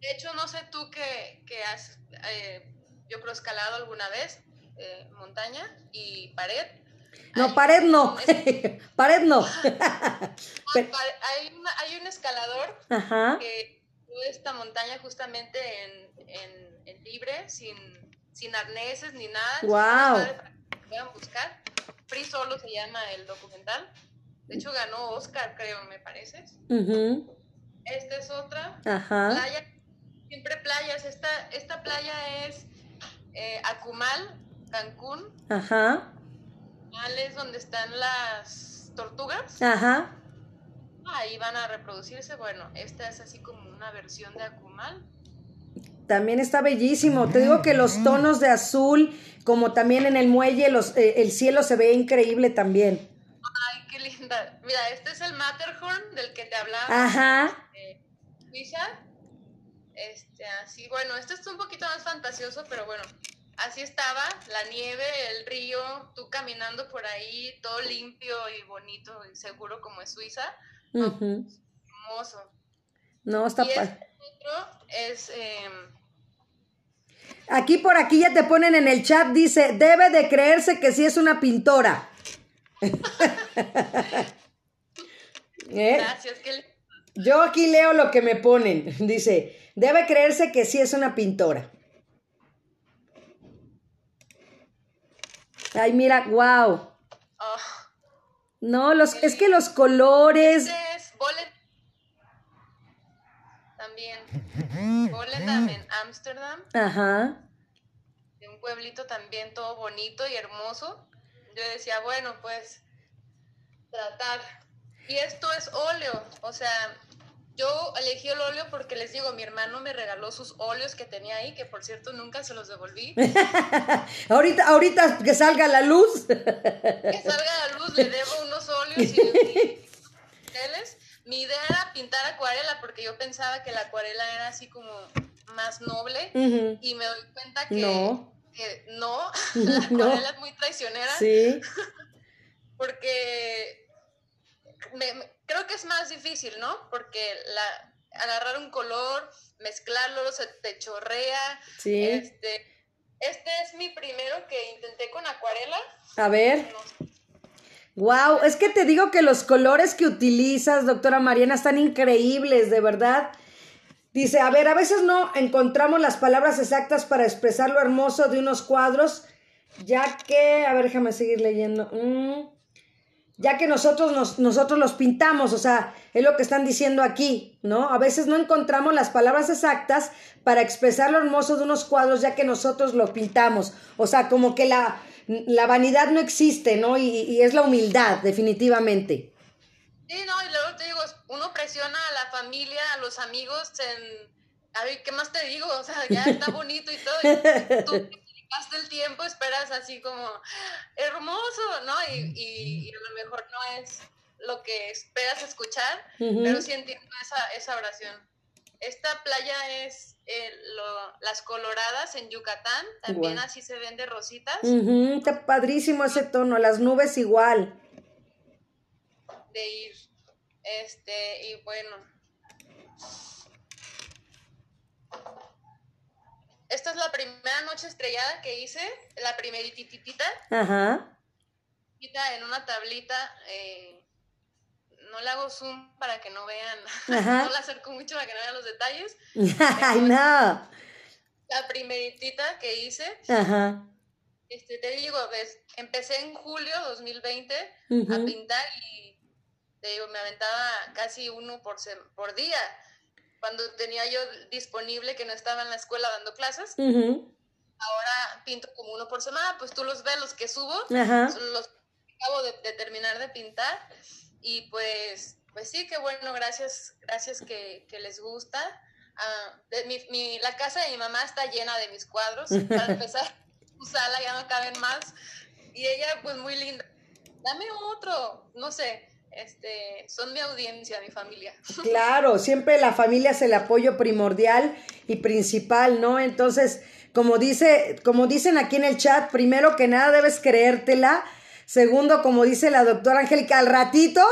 De hecho, no sé tú que, has, eh, yo creo, escalado alguna vez eh, montaña y pared. No, pared no. pared no. hay, hay, un escalador que esta montaña justamente en, libre, sin, sin, arneses ni nada. ¡Wow! puedan buscar. Free Solo se llama el documental. De hecho, ganó Oscar, creo, me parece. Esta es otra. Ajá. Playa siempre playas. Esta, esta playa es eh, Acumal, Cancún. Ajá. Es donde están las tortugas. Ajá. Ahí van a reproducirse. Bueno, esta es así como una versión de Acumal. También está bellísimo. Te digo que los tonos de azul, como también en el muelle, los, eh, el cielo se ve increíble también. Mira, este es el Matterhorn del que te hablaba. Ajá. Eh, este, así, bueno, esto es un poquito más fantasioso, pero bueno, así estaba, la nieve, el río, tú caminando por ahí, todo limpio y bonito y seguro como es Suiza. Hermoso. No, está y este otro es... Em, aquí por aquí ya te ponen en el chat, dice, debe de creerse que sí es una pintora. ¿Eh? Gracias, Yo aquí leo lo que me ponen. Dice, Debe creerse que sí es una pintora. Ay, mira, wow. Ah. no, los, es que los colores. Este es ahí en Volendam, en Ámsterdam. Ajá. De un pueblito también todo bonito y hermoso. Yo decía, bueno, pues tratar. Y esto es óleo, o sea, yo elegí el óleo porque les digo, mi hermano me regaló sus óleos que tenía ahí, que por cierto nunca se los devolví. ahorita, ahorita que salga la luz. que salga la luz, le debo unos óleos y, Mi idea era pintar acuarela porque yo pensaba que la acuarela era así como más noble y me doy cuenta que no, que no la acuarela es muy traicionera. Sí. porque creo que es más difícil, ¿no? Porque la, agarrar un color, mezclarlo, se te chorrea. Sí. Este, este es mi primero que intenté con acuarela. A ver. Wow, es que te digo que los colores que utilizas, doctora Mariana, están increíbles, de verdad. Dice, a ver, a veces no encontramos las palabras exactas para expresar lo hermoso de unos cuadros, ya que, a ver, déjame seguir leyendo. Mm ya que nosotros, nosotros los pintamos, o sea, es lo que están diciendo aquí, ¿no? A veces no encontramos las palabras exactas para expresar lo hermoso de unos cuadros, ya que nosotros los pintamos, o sea, como que la, la vanidad no existe, ¿no? Y, es la humildad, definitivamente. Sí, no, y luego te digo, uno presiona a la familia, a los amigos en, a ver, ¿qué más te digo? O sea, ya está bonito y todo, y tú hasta el tiempo esperas así como hermoso, ¿no? Y, a lo mejor no es lo que esperas escuchar, pero sí entiendo esa, esa oración. Esta playa es eh, las Coloradas en Yucatán, también así se ven de rositas. está padrísimo ese tono, las nubes igual. De ir. Este, y bueno, esta es la primera noche estrellada que hice, la primerititita. Ajá. En una tablita, eh, no le hago zoom para que no vean, no la acerco mucho para que no vean los detalles. Ay, no. La primeritita que hice. Ajá. Este, te digo, ves, empecé en julio 2020 a pintar y te digo, me aventaba casi uno por, por día cuando tenía yo disponible que no estaba en la escuela dando clases. Ahora pinto como uno por semana, pues tú los ves, los que subo, los acabo de, terminar de pintar y pues, pues sí, qué bueno, gracias, gracias que, les gusta. Ah, mi, la casa de mi mamá está llena de mis cuadros, para empezar, su sala ya no caben más y ella pues muy linda. Dame otro, no sé, este, son mi audiencia, mi familia. Claro, siempre la familia es el apoyo primordial y principal, ¿no? Entonces, como dice, como dicen aquí en el chat, primero que nada debes creértela. Segundo, como dice la doctora Angélica, al ratito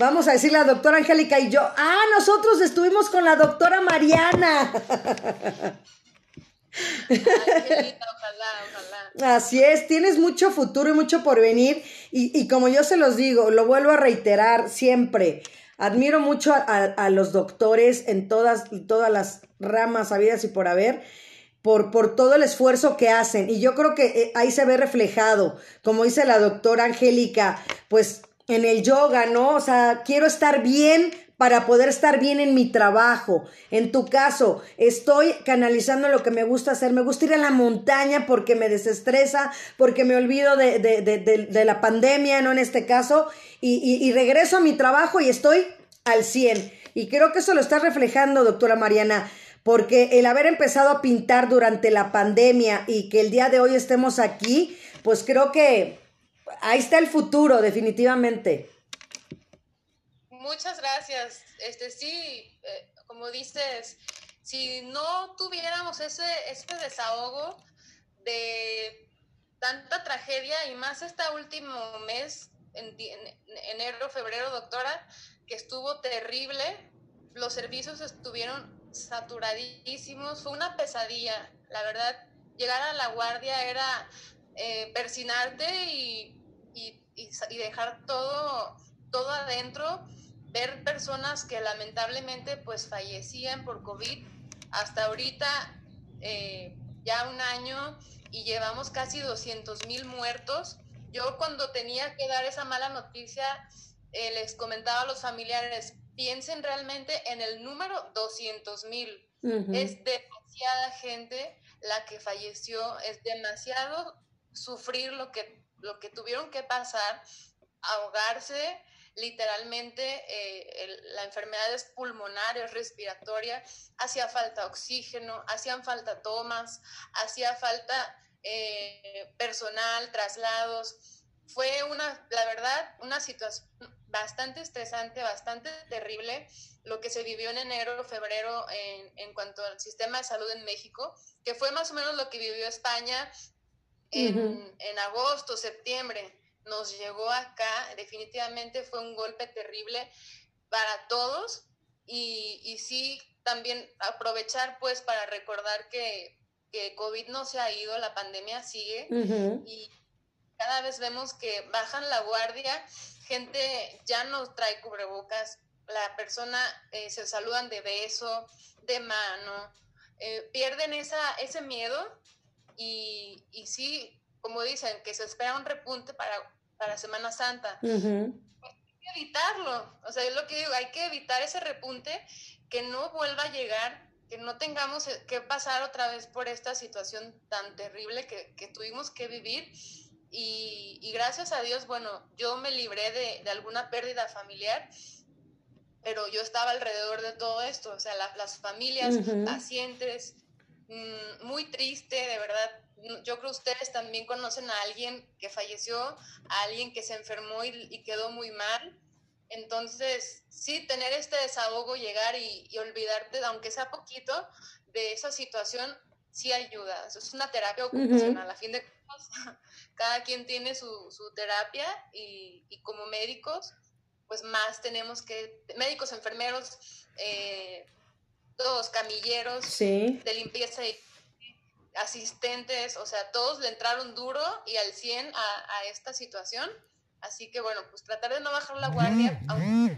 vamos a decir la doctora Angélica y yo, ah, nosotros estuvimos con la doctora Mariana. Así es, tienes mucho futuro y mucho por venir. Y, como yo se los digo, lo vuelvo a reiterar siempre. Admiro mucho a, los doctores en todas, todas las ramas habidas y por haber. Por, por, todo el esfuerzo que hacen. Y yo creo que eh, ahí se ve reflejado, como dice la doctora Angélica, pues en el yoga, ¿no? O sea, quiero estar bien para poder estar bien en mi trabajo. En tu caso, estoy canalizando lo que me gusta hacer. Me gusta ir a la montaña porque me desestresa, porque me olvido de, la pandemia, ¿no? En este caso, y, regreso a mi trabajo y estoy al 100. Y creo que eso lo está reflejando, doctora Mariana, porque el haber empezado a pintar durante la pandemia y que el día de hoy estemos aquí, pues creo que ahí está el futuro, definitivamente. Muchas gracias. Este sí, eh, como dices, si no tuviéramos ese, este desahogo de tanta tragedia y más este último mes, en, enero, febrero, doctora, que estuvo terrible, los servicios estuvieron saturadísimos, fue una pesadilla, la verdad, llegar a la guardia era eh, persinarte y, y, y, dejar todo, todo adentro ver personas que lamentablemente pues fallecían por COVID hasta ahorita eh, ya un año y llevamos casi 200 mil muertos. Yo cuando tenía que dar esa mala noticia eh, les comentaba a los familiares, piensen realmente en el número 200 mil. Es demasiada gente la que falleció, es demasiado sufrir lo que, lo que tuvieron que pasar, ahogarse, literalmente eh, la enfermedad es pulmonar, es respiratoria, hacía falta oxígeno, hacían falta tomas, hacía falta eh, personal, traslados. Fue una, la verdad, una situación bastante estresante, bastante terrible lo que se vivió en enero, febrero en, en cuanto al sistema de salud en México, que fue más o menos lo que vivió España en, en agosto, septiembre nos llegó acá, definitivamente fue un golpe terrible para todos y, y sí también aprovechar pues para recordar que, que, COVID no se ha ido, la pandemia sigue y cada vez vemos que bajan la guardia, gente ya no trae cubrebocas, la persona eh, se saludan de beso, de mano, eh, pierden esa, ese miedo y, y sí como dicen, que se espera un repunte para, para Semana Santa. Pues hay que evitarlo. O sea, es lo que digo, hay que evitar ese repunte, que no vuelva a llegar, que no tengamos que pasar otra vez por esta situación tan terrible que, que tuvimos que vivir. Y, y, gracias a Dios, bueno, yo me libré de, de alguna pérdida familiar, pero yo estaba alrededor de todo esto, o sea, las familias, pacientes, mmm, muy triste, de verdad, yo creo que ustedes también conocen a alguien que falleció, a alguien que se enfermó y, quedó muy mal. Entonces, sí, tener este desahogo, llegar y, olvidarte, aunque sea poquito, de esa situación, sí ayuda. Eso es una terapia ocupacional. A fin de cuentas, cada quien tiene su, su terapia y, y, como médicos, pues más tenemos que, médicos, enfermeros, eh, todos camilleros de limpieza y asistentes, o sea, todos le entraron duro y al 100 a, a esta situación. Así que bueno, pues tratar de no bajar la guardia, aunque,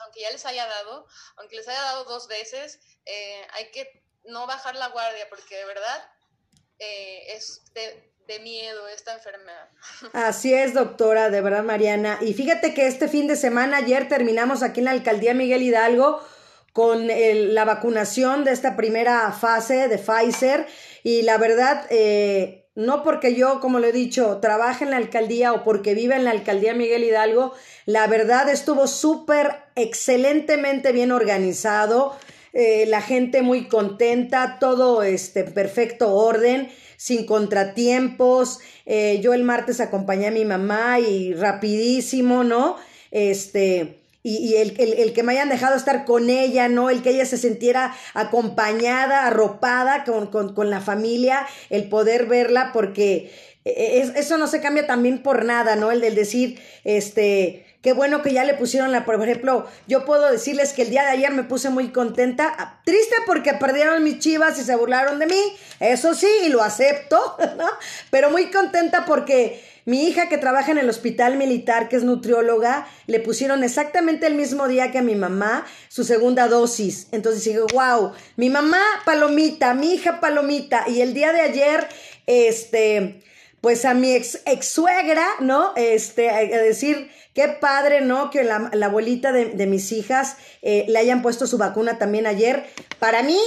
aunque ya les haya dado, aunque les haya dado dos veces, eh, hay que no bajar la guardia porque de verdad eh, es de, de, miedo esta enfermedad. Así es, doctora, de verdad, Mariana. Y fíjate que este fin de semana, ayer terminamos aquí en la alcaldía Miguel Hidalgo con la vacunación de esta primera fase de Pfizer y la verdad, eh, no porque yo, como lo he dicho, trabaje en la alcaldía o porque vive en la alcaldía Miguel Hidalgo, la verdad estuvo súper excelentemente bien organizado, eh, la gente muy contenta, todo este perfecto orden, sin contratiempos. Eh, yo el martes acompañé a mi mamá y rapidísimo, ¿no? Este, y, el, el, que me hayan dejado estar con ella, ¿no? El que ella se sintiera acompañada, arropada con, con, con la familia, el poder verla, porque e, e, es, eso no se cambia también por nada, ¿no? El del decir, este, qué bueno que ya le pusieron la, por ejemplo, yo puedo decirles que el día de ayer me puse muy contenta, ah, triste porque perdieron mis chivas y se burlaron de mí, eso sí, y lo acepto, ¿no? Pero muy contenta porque mi hija que trabaja en el hospital militar, que es nutrióloga, le pusieron exactamente el mismo día que a mi mamá su segunda dosis. Entonces dije, wow, mi mamá palomita, mi hija palomita. Y el día de ayer, este, pues a mi ex, ex suegra, ¿no? Este, a decir, qué padre, ¿no? Que la, abuelita de, mis hijas eh, le hayan puesto su vacuna también ayer. Para mí,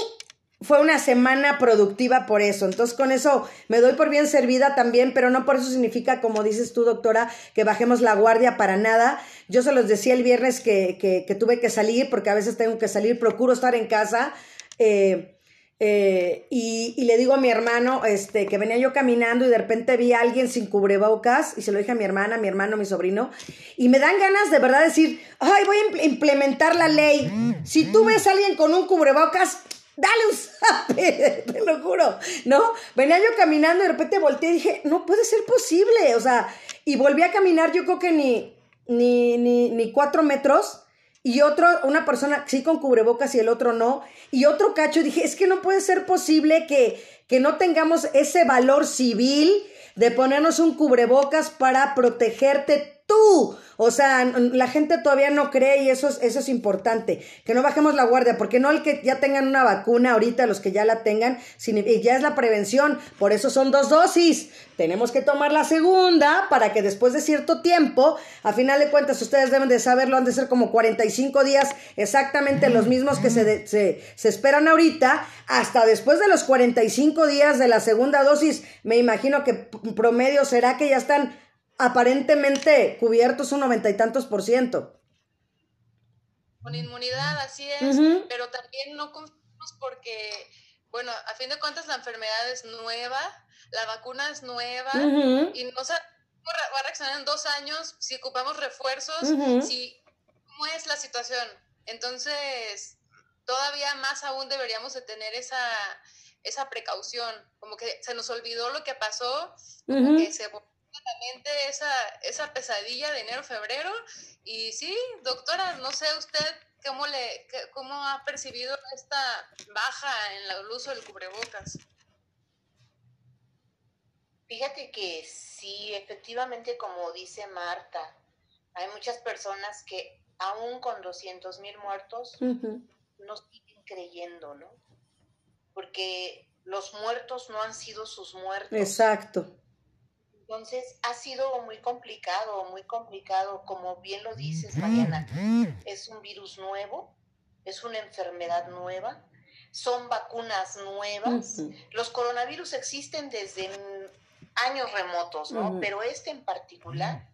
fue una semana productiva por eso. Entonces con eso me doy por bien servida también, pero no por eso significa, como dices tú, doctora, que bajemos la guardia para nada. Yo se los decía el viernes que, que, tuve que salir, porque a veces tengo que salir, procuro estar en casa. Eh, eh, y, y, le digo a mi hermano, este, que venía yo caminando y de repente vi a alguien sin cubrebocas y se lo dije a mi hermana, a mi hermano, a mi sobrino, y me dan ganas de verdad decir, ay, voy a implementar la ley. Si tú ves a alguien con un cubrebocas, dale un zape, te lo juro, ¿no? Venía yo caminando y de repente volteé y dije, no puede ser posible, o sea, y volví a caminar yo creo que ni, ni, ni, ni cuatro metros y otro, una persona sí con cubrebocas y el otro no, y otro cacho, dije, es que no puede ser posible que, que no tengamos ese valor civil de ponernos un cubrebocas para protegerte tú. O sea, la gente todavía no cree y eso es, eso es importante. Que no bajemos la guardia, porque no el que ya tengan una vacuna ahorita, los que ya la tengan, y ya es la prevención. Por eso son dos dosis. Tenemos que tomar la segunda para que después de cierto tiempo, a final de cuentas, ustedes deben de saberlo, han de ser como 45 días, exactamente los mismos que se, se, se esperan ahorita, hasta después de los 45 días de la segunda dosis, me imagino que promedio será que ya están aparentemente cubiertos un noventa y tantos por ciento. Con inmunidad, así es, pero también no confiamos porque, bueno, a fin de cuentas la enfermedad es nueva, la vacuna es nueva y no va a reaccionar en dos años si ocupamos refuerzos, si cómo es la situación. Entonces, todavía más aún deberíamos de tener esa, esa precaución, como que se nos olvidó lo que pasó, como que se esa, esa pesadilla de enero-febrero. Y sí, doctora, no sé usted cómo, le, cómo ha percibido esta baja en el uso del cubrebocas. Fíjate que sí, efectivamente, como dice Marta, hay muchas personas que aún con 200 mil muertos no siguen creyendo, ¿no? Porque los muertos no han sido sus muertos. Exacto. Entonces ha sido muy complicado, muy complicado, como bien lo dices, Mariana. Es un virus nuevo, es una enfermedad nueva, son vacunas nuevas. Los coronavirus existen desde años remotos, ¿no? Pero este en particular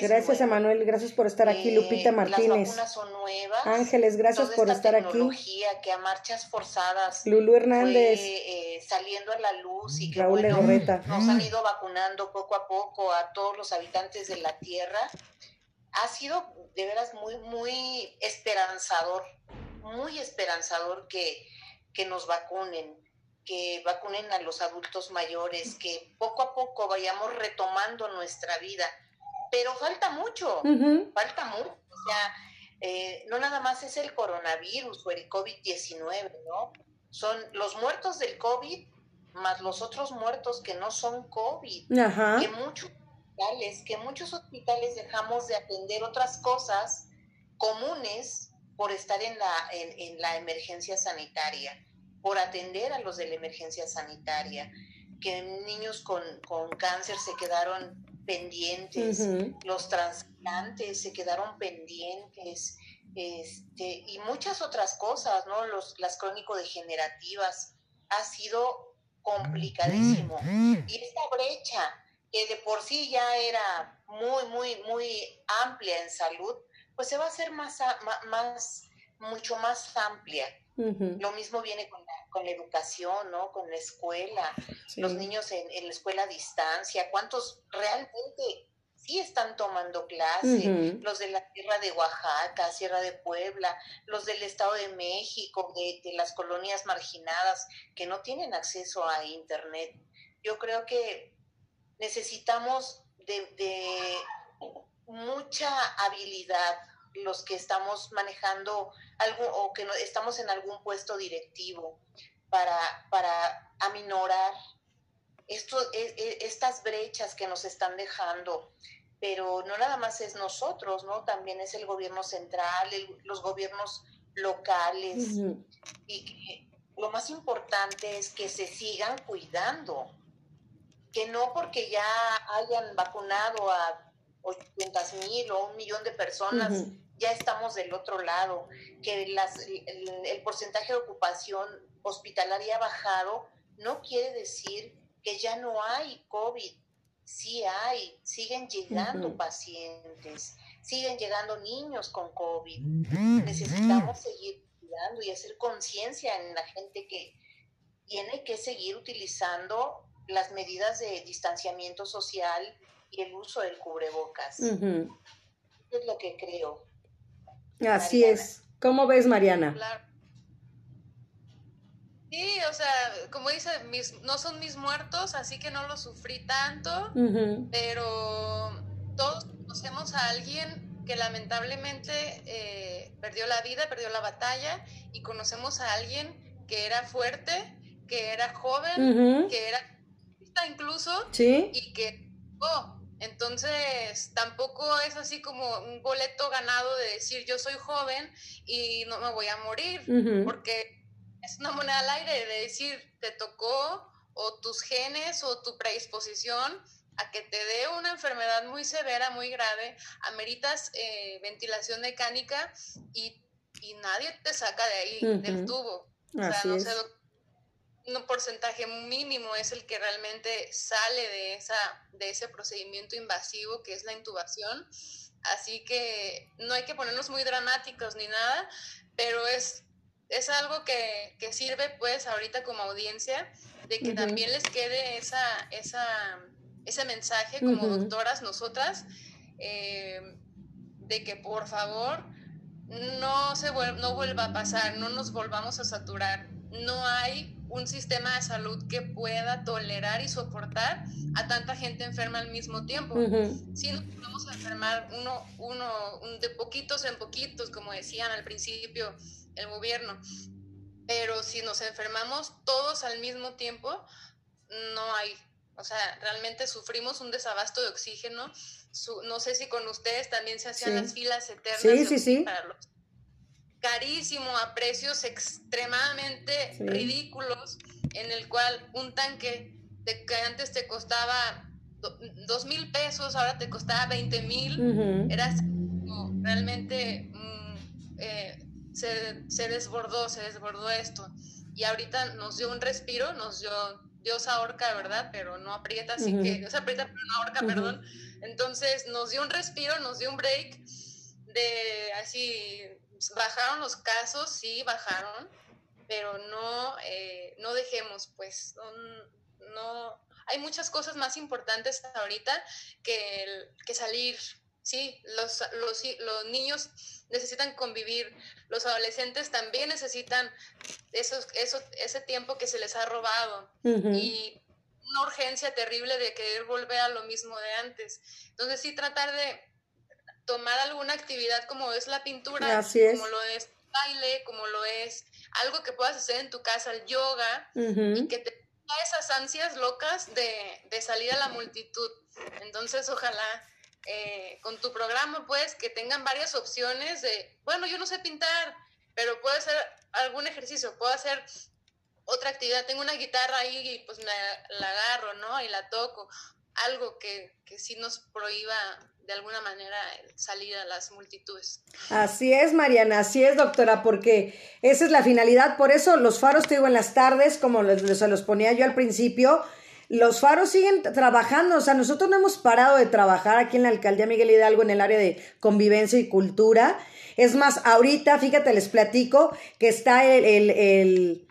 Gracias, Emanuel. Gracias por estar aquí, eh, Lupita Martínez. Las vacunas son nuevas. Ángeles, gracias por estar aquí. que a marchas forzadas. Lulu Hernández. Fue, eh, saliendo a la luz y que Raúl bueno, nos han ido vacunando poco a poco a todos los habitantes de la Tierra. Ha sido de veras muy, muy esperanzador, muy esperanzador que, que nos vacunen que vacunen a los adultos mayores, que poco a poco vayamos retomando nuestra vida pero falta mucho, falta mucho. O sea, eh, no nada más es el coronavirus o el COVID-19, ¿no? Son los muertos del COVID más los otros muertos que no son COVID. Que muchos hospitales, que muchos hospitales dejamos de atender otras cosas comunes por estar en la, en, la emergencia sanitaria, por atender a los de la emergencia sanitaria, que niños con, con cáncer se quedaron pendientes, los trasplantes se quedaron pendientes, este, y muchas otras cosas, ¿no? Los, las crónico-degenerativas, ha sido complicadísimo. Y esta brecha, que de por sí ya era muy, muy, muy amplia en salud, pues se va a hacer más, más mucho más amplia. Lo mismo viene con con la, educación, ¿no? Con la escuela, los niños en, en, la escuela a distancia, ¿cuántos realmente sí están tomando clase? Los de la Sierra de Oaxaca, Sierra de Puebla, los del Estado de México, de, de las colonias marginadas que no tienen acceso a Internet. Yo creo que necesitamos de, de mucha habilidad los que estamos manejando algo o que estamos en algún puesto directivo para, para aminorar esto, e, e, estas brechas que nos están dejando. Pero no nada más es nosotros, ¿no? También es el gobierno central, los gobiernos locales. Y que lo más importante es que se sigan cuidando. Que no porque ya hayan vacunado a 800 mil o un millón de personas, ya estamos del otro lado, que las, el, porcentaje de ocupación hospitalaria ha bajado, no quiere decir que ya no hay COVID. Sí hay, siguen llegando pacientes, siguen llegando niños con COVID. Necesitamos seguir cuidando y hacer conciencia en la gente que tiene que seguir utilizando las medidas de distanciamiento social y el uso del cubrebocas. Eso es lo que creo. Así es. ¿Cómo ves, Mariana? Claro. Sí, o sea, como dice, mis, no son mis muertos, así que no lo sufrí tanto, pero todos conocemos a alguien que lamentablemente eh, perdió la vida, perdió la batalla, y conocemos a alguien que era fuerte, que era joven, que era incluso, ¿Sí? y que... Oh, Entonces, tampoco es así como un boleto ganado de decir yo soy joven y no me voy a morir, porque es una moneda al aire de decir te tocó o tus genes o tu predisposición a que te dé una enfermedad muy severa, muy grave, ameritas eh, ventilación mecánica y, nadie te saca de ahí, del tubo. O sea, no sé, un porcentaje mínimo es el que realmente sale de, esa, de ese procedimiento invasivo que es la intubación. Así que no hay que ponernos muy dramáticos ni nada, pero es, es algo que, que sirve pues ahorita como audiencia de que también les quede esa, esa, ese mensaje como doctoras nosotras, eh, de que por favor no, se no vuelva a pasar, no nos volvamos a saturar. No hay un sistema de salud que pueda tolerar y soportar a tanta gente enferma al mismo tiempo. Si nos vamos a enfermar uno, uno, de poquitos en poquitos, como decían al principio el gobierno, pero si nos enfermamos todos al mismo tiempo, no hay, o sea, realmente sufrimos un desabasto de oxígeno. no sé si con ustedes también se hacían las filas eternas sí, sí, sí. Carísimo a precios extremadamente ridículos, en el cual un tanque de, que antes te costaba dos mil pesos, ahora te costaba veinte mil, era realmente mm, eh, se, se, desbordó, se desbordó esto. Y ahorita nos dio un respiro, nos dio Dios ahorca, ¿verdad? Pero no aprieta, así que, Dios aprieta, pero no ahorca, perdón. Entonces nos dio un respiro, nos dio un break de así, bajaron los casos, sí, bajaron, pero no, eh, no dejemos, pues, no, hay muchas cosas más importantes ahorita que, que salir Sí, los, los, los, niños necesitan convivir, los adolescentes también necesitan esos, eso, ese tiempo que se les ha robado y una urgencia terrible de querer volver a lo mismo de antes. Entonces sí tratar de tomar alguna actividad como es la pintura, como lo es baile, como lo es algo que puedas hacer en tu casa, el yoga, y que te da esas ansias locas de, de salir a la multitud. Entonces ojalá eh, con tu programa, pues, que tengan varias opciones de, bueno, yo no sé pintar, pero puedo hacer algún ejercicio, puedo hacer otra actividad, tengo una guitarra ahí y pues me la agarro, ¿no? Y la toco. Algo que, que sí nos prohíba de alguna manera salir a las multitudes. Así es, Mariana, así es, doctora, porque esa es la finalidad. Por eso los faros, te digo, en las tardes, como se los ponía yo al principio, los faros siguen trabajando, o sea, nosotros no hemos parado de trabajar aquí en la alcaldía Miguel Hidalgo en el área de convivencia y cultura. Es más, ahorita, fíjate, les platico que está el, el, el,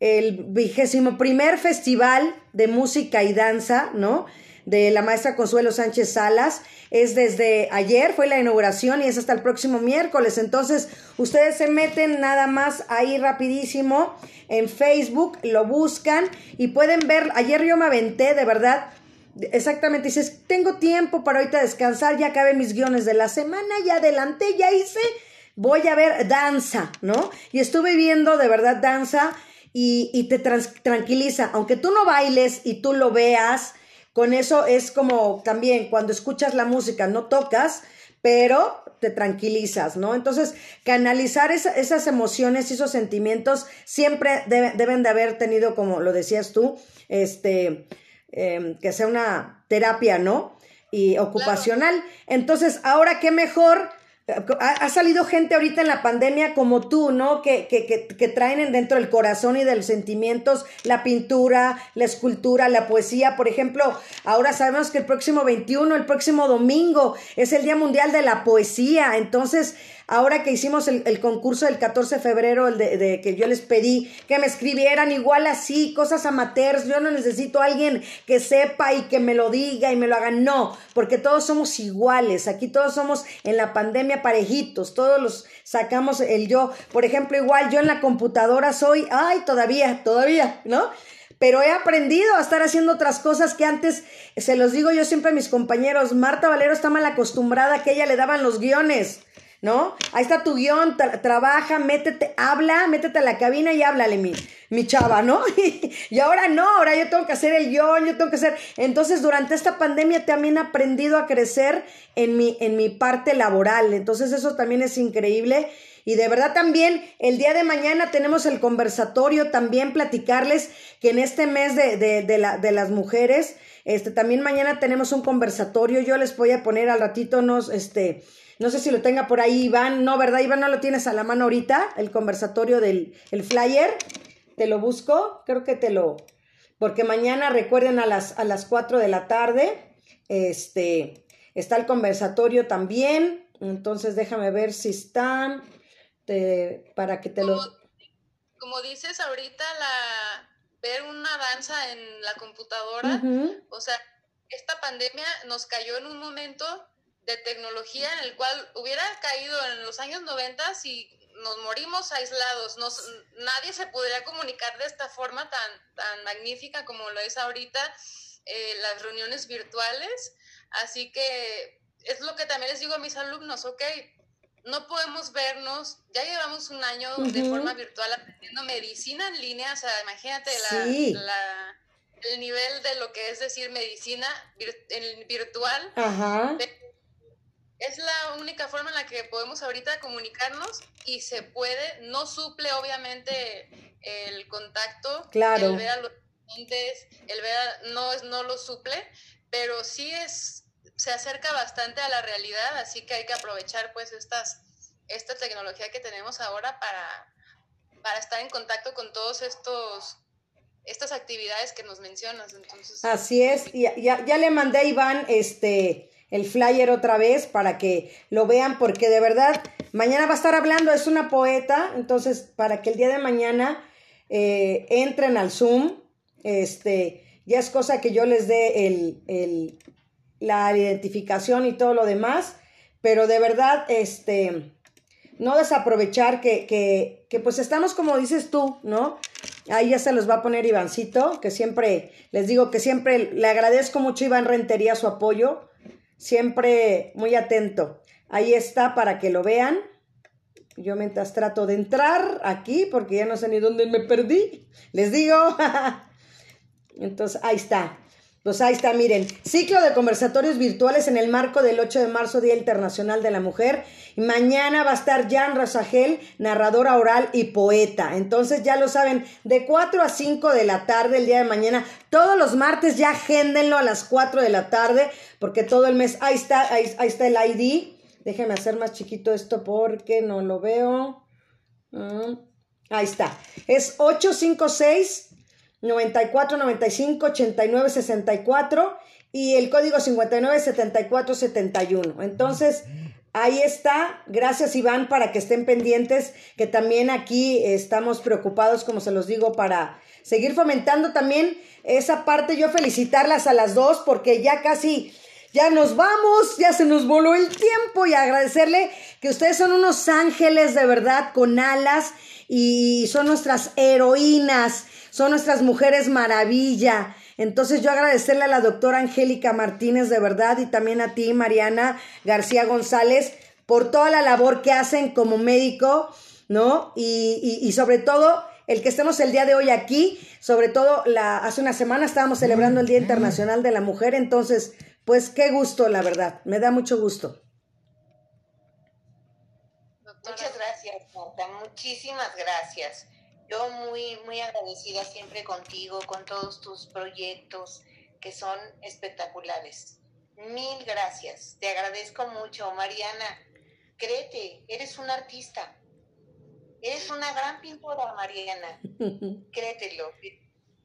el vigésimo primer festival de música y danza, ¿no? De la maestra Consuelo Sánchez Salas. Es desde ayer, fue la inauguración y es hasta el próximo miércoles. Entonces, ustedes se meten nada más ahí rapidísimo en Facebook, lo buscan y pueden ver. Ayer yo me aventé, de verdad. Exactamente, dices, tengo tiempo para ahorita descansar, ya acabé mis guiones de la semana, ya adelanté, ya hice, voy a ver danza, ¿no? Y estuve viendo de verdad danza y, y te tranquiliza, aunque tú no bailes y tú lo veas, con eso es como también cuando escuchas la música, no tocas, pero te tranquilizas, ¿no? Entonces, canalizar esas emociones y esos sentimientos siempre deben de haber tenido, como lo decías tú, este, em, que sea una terapia, ¿no? Y ocupacional. Entonces, ahora qué mejor ha, salido gente ahorita en la pandemia como tú, ¿no? Que, que, que, que, traen dentro del corazón y de los sentimientos la pintura, la escultura, la poesía. Por ejemplo, ahora sabemos que el próximo 21, el próximo domingo, es el Día Mundial de la Poesía. Entonces, Ahora que hicimos el, concurso del 14 de febrero, el de, que yo les pedí que me escribieran igual así, cosas amateurs, yo no necesito a alguien que sepa y que me lo diga y me lo haga, no, porque todos somos iguales, aquí todos somos en la pandemia parejitos, todos los sacamos el yo, por ejemplo, igual yo en la computadora soy, ay, todavía, todavía, ¿no? pero he aprendido a estar haciendo otras cosas que antes, se los digo yo siempre a mis compañeros, Marta Valero está mal acostumbrada que ella le daban los guiones ¿no? Ahí está tu guion, trabaja, métete, habla, métete a la cabina y háblale, mi, mi chava, ¿no? y ahora no, ahora yo tengo que hacer el guion, yo tengo que hacer... Entonces, durante esta pandemia también he aprendido a crecer en mi, en mi parte laboral, entonces eso también es increíble. Y de verdad también el día de mañana tenemos el conversatorio, también platicarles que en este mes de, de, de, la, de las mujeres, este, también mañana tenemos un conversatorio, yo les voy a poner al ratito unos, este, no sé si lo tenga por ahí Iván, no, ¿verdad? Iván, no lo tienes a la mano ahorita, el conversatorio del el flyer, te lo busco, creo que te lo, porque mañana recuerden a las, a las 4 de la tarde, este, está el conversatorio también, entonces déjame ver si está para que te como, lo... Como dices ahorita, la, ver una danza en la computadora, o sea, esta pandemia nos cayó en un momento de tecnología en el cual hubiera caído en los años 90 y nos morimos aislados, nos, nadie se podría comunicar de esta forma tan, tan magnífica como lo es ahorita eh, las reuniones virtuales. Así que es lo que también les digo a mis alumnos, ok, no podemos vernos, ya llevamos un año de forma virtual aprendiendo medicina en línea, o sea, imagínate la, el nivel de lo que es decir medicina en virtual. Es la única forma en la que podemos ahorita comunicarnos y se puede, no suple obviamente el contacto, claro. el ver a los clientes, el ver a, no, no lo suple, pero sí es se acerca bastante a la realidad, así que hay que aprovechar pues estas, esta tecnología que tenemos ahora para, para estar en contacto con todos estos estas actividades que nos mencionas. Entonces, Así es, ya, ya, ya le mandé a Iván este el flyer otra vez para que lo vean, porque de verdad, mañana va a estar hablando, es una poeta, entonces para que el día de mañana eh, entren al Zoom, este, ya es cosa que yo les dé el, el, la identificación y todo lo demás, pero de verdad, este, no desaprovechar que, que, que pues estamos como dices tú, ¿no? Ahí ya se los va a poner Ivancito, que siempre, les digo que siempre le agradezco mucho Iván Rentería su apoyo, siempre muy atento. Ahí está para que lo vean. Yo mientras trato de entrar aquí, porque ya no sé ni dónde me perdí, les digo. Entonces, ahí está. Pues ahí está, miren, ciclo de conversatorios virtuales en el marco del 8 de marzo, Día Internacional de la Mujer. Y mañana va a estar Jan Rosagel, narradora oral y poeta. Entonces ya lo saben, de 4 a 5 de la tarde el día de mañana. Todos los martes ya agéndenlo a las 4 de la tarde, porque todo el mes, ahí está, ahí, está el ID. Déjenme hacer más chiquito esto porque no lo veo. Ah, ahí está. Es 856 94 95 89 64 y el código 59 74 71. Entonces, ahí está. Gracias, Iván, para que estén pendientes, que también aquí estamos preocupados, como se los digo, para seguir fomentando también esa parte. Yo felicitarlas a las dos porque ya casi ya nos vamos, ya se nos voló el tiempo y agradecerle que ustedes son unos ángeles de verdad con alas y son nuestras heroínas son nuestras mujeres maravilla. Entonces yo agradecerle a la doctora Angélica Martínez de verdad y también a ti, Mariana García González, por toda la labor que hacen como médico, ¿no? Y, y, sobre todo el que estemos el día de hoy aquí, sobre todo la, hace una semana estábamos celebrando el Día Internacional de la Mujer, entonces, pues qué gusto, la verdad, me da mucho gusto. Muchas gracias, Muchísimas gracias. Yo muy, muy agradecida siempre contigo, con todos tus proyectos que son espectaculares. Mil gracias. Te agradezco mucho, Mariana. Créete, eres una artista. Eres una gran pintora, Mariana. Créetelo.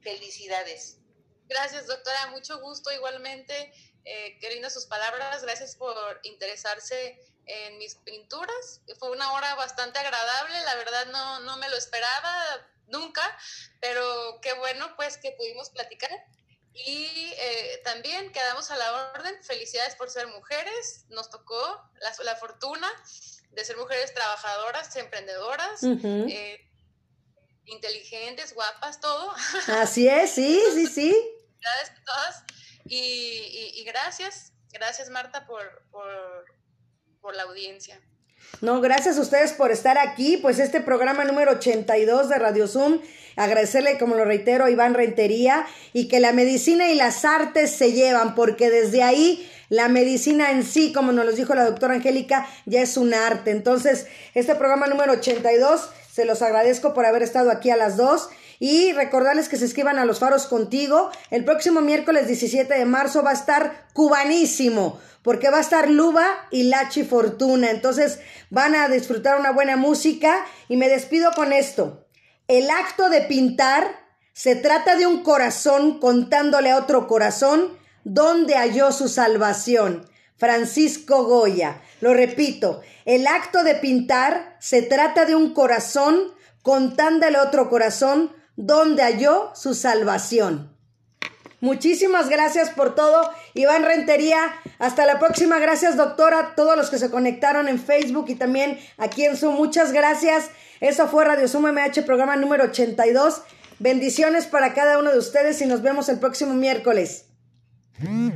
Felicidades. Gracias, doctora. Mucho gusto igualmente. Eh, qué lindas sus palabras. Gracias por interesarse en mis pinturas. Fue una hora bastante agradable, la verdad no, no me lo esperaba nunca, pero qué bueno pues que pudimos platicar. Y eh, también quedamos a la orden. Felicidades por ser mujeres. Nos tocó la, la fortuna de ser mujeres trabajadoras, emprendedoras, eh, inteligentes, guapas, todo. Así es, sí, sí, sí. Gracias a todas. Y, y, gracias, gracias Marta por, por por la audiencia. No, gracias a ustedes por estar aquí. Pues este programa número 82 de Radio Zoom. Agradecerle, como lo reitero, a Iván Rentería y que la medicina y las artes se llevan, porque desde ahí la medicina en sí, como nos lo dijo la doctora Angélica, ya es un arte. Entonces, este programa número 82, se los agradezco por haber estado aquí a las dos. Y recordarles que se escriban a los faros contigo. El próximo miércoles 17 de marzo va a estar cubanísimo porque va a estar Luba y Lachi Fortuna. Entonces van a disfrutar una buena música y me despido con esto. El acto de pintar se trata de un corazón contándole a otro corazón dónde halló su salvación. Francisco Goya. Lo repito, el acto de pintar se trata de un corazón contándole a otro corazón dónde halló su salvación. Muchísimas gracias por todo. Iván Rentería, hasta la próxima. Gracias, doctora, todos los que se conectaron en Facebook y también aquí en Zoom. Muchas gracias. Eso fue Radio Zoom MH, programa número 82. Bendiciones para cada uno de ustedes y nos vemos el próximo miércoles. Mm.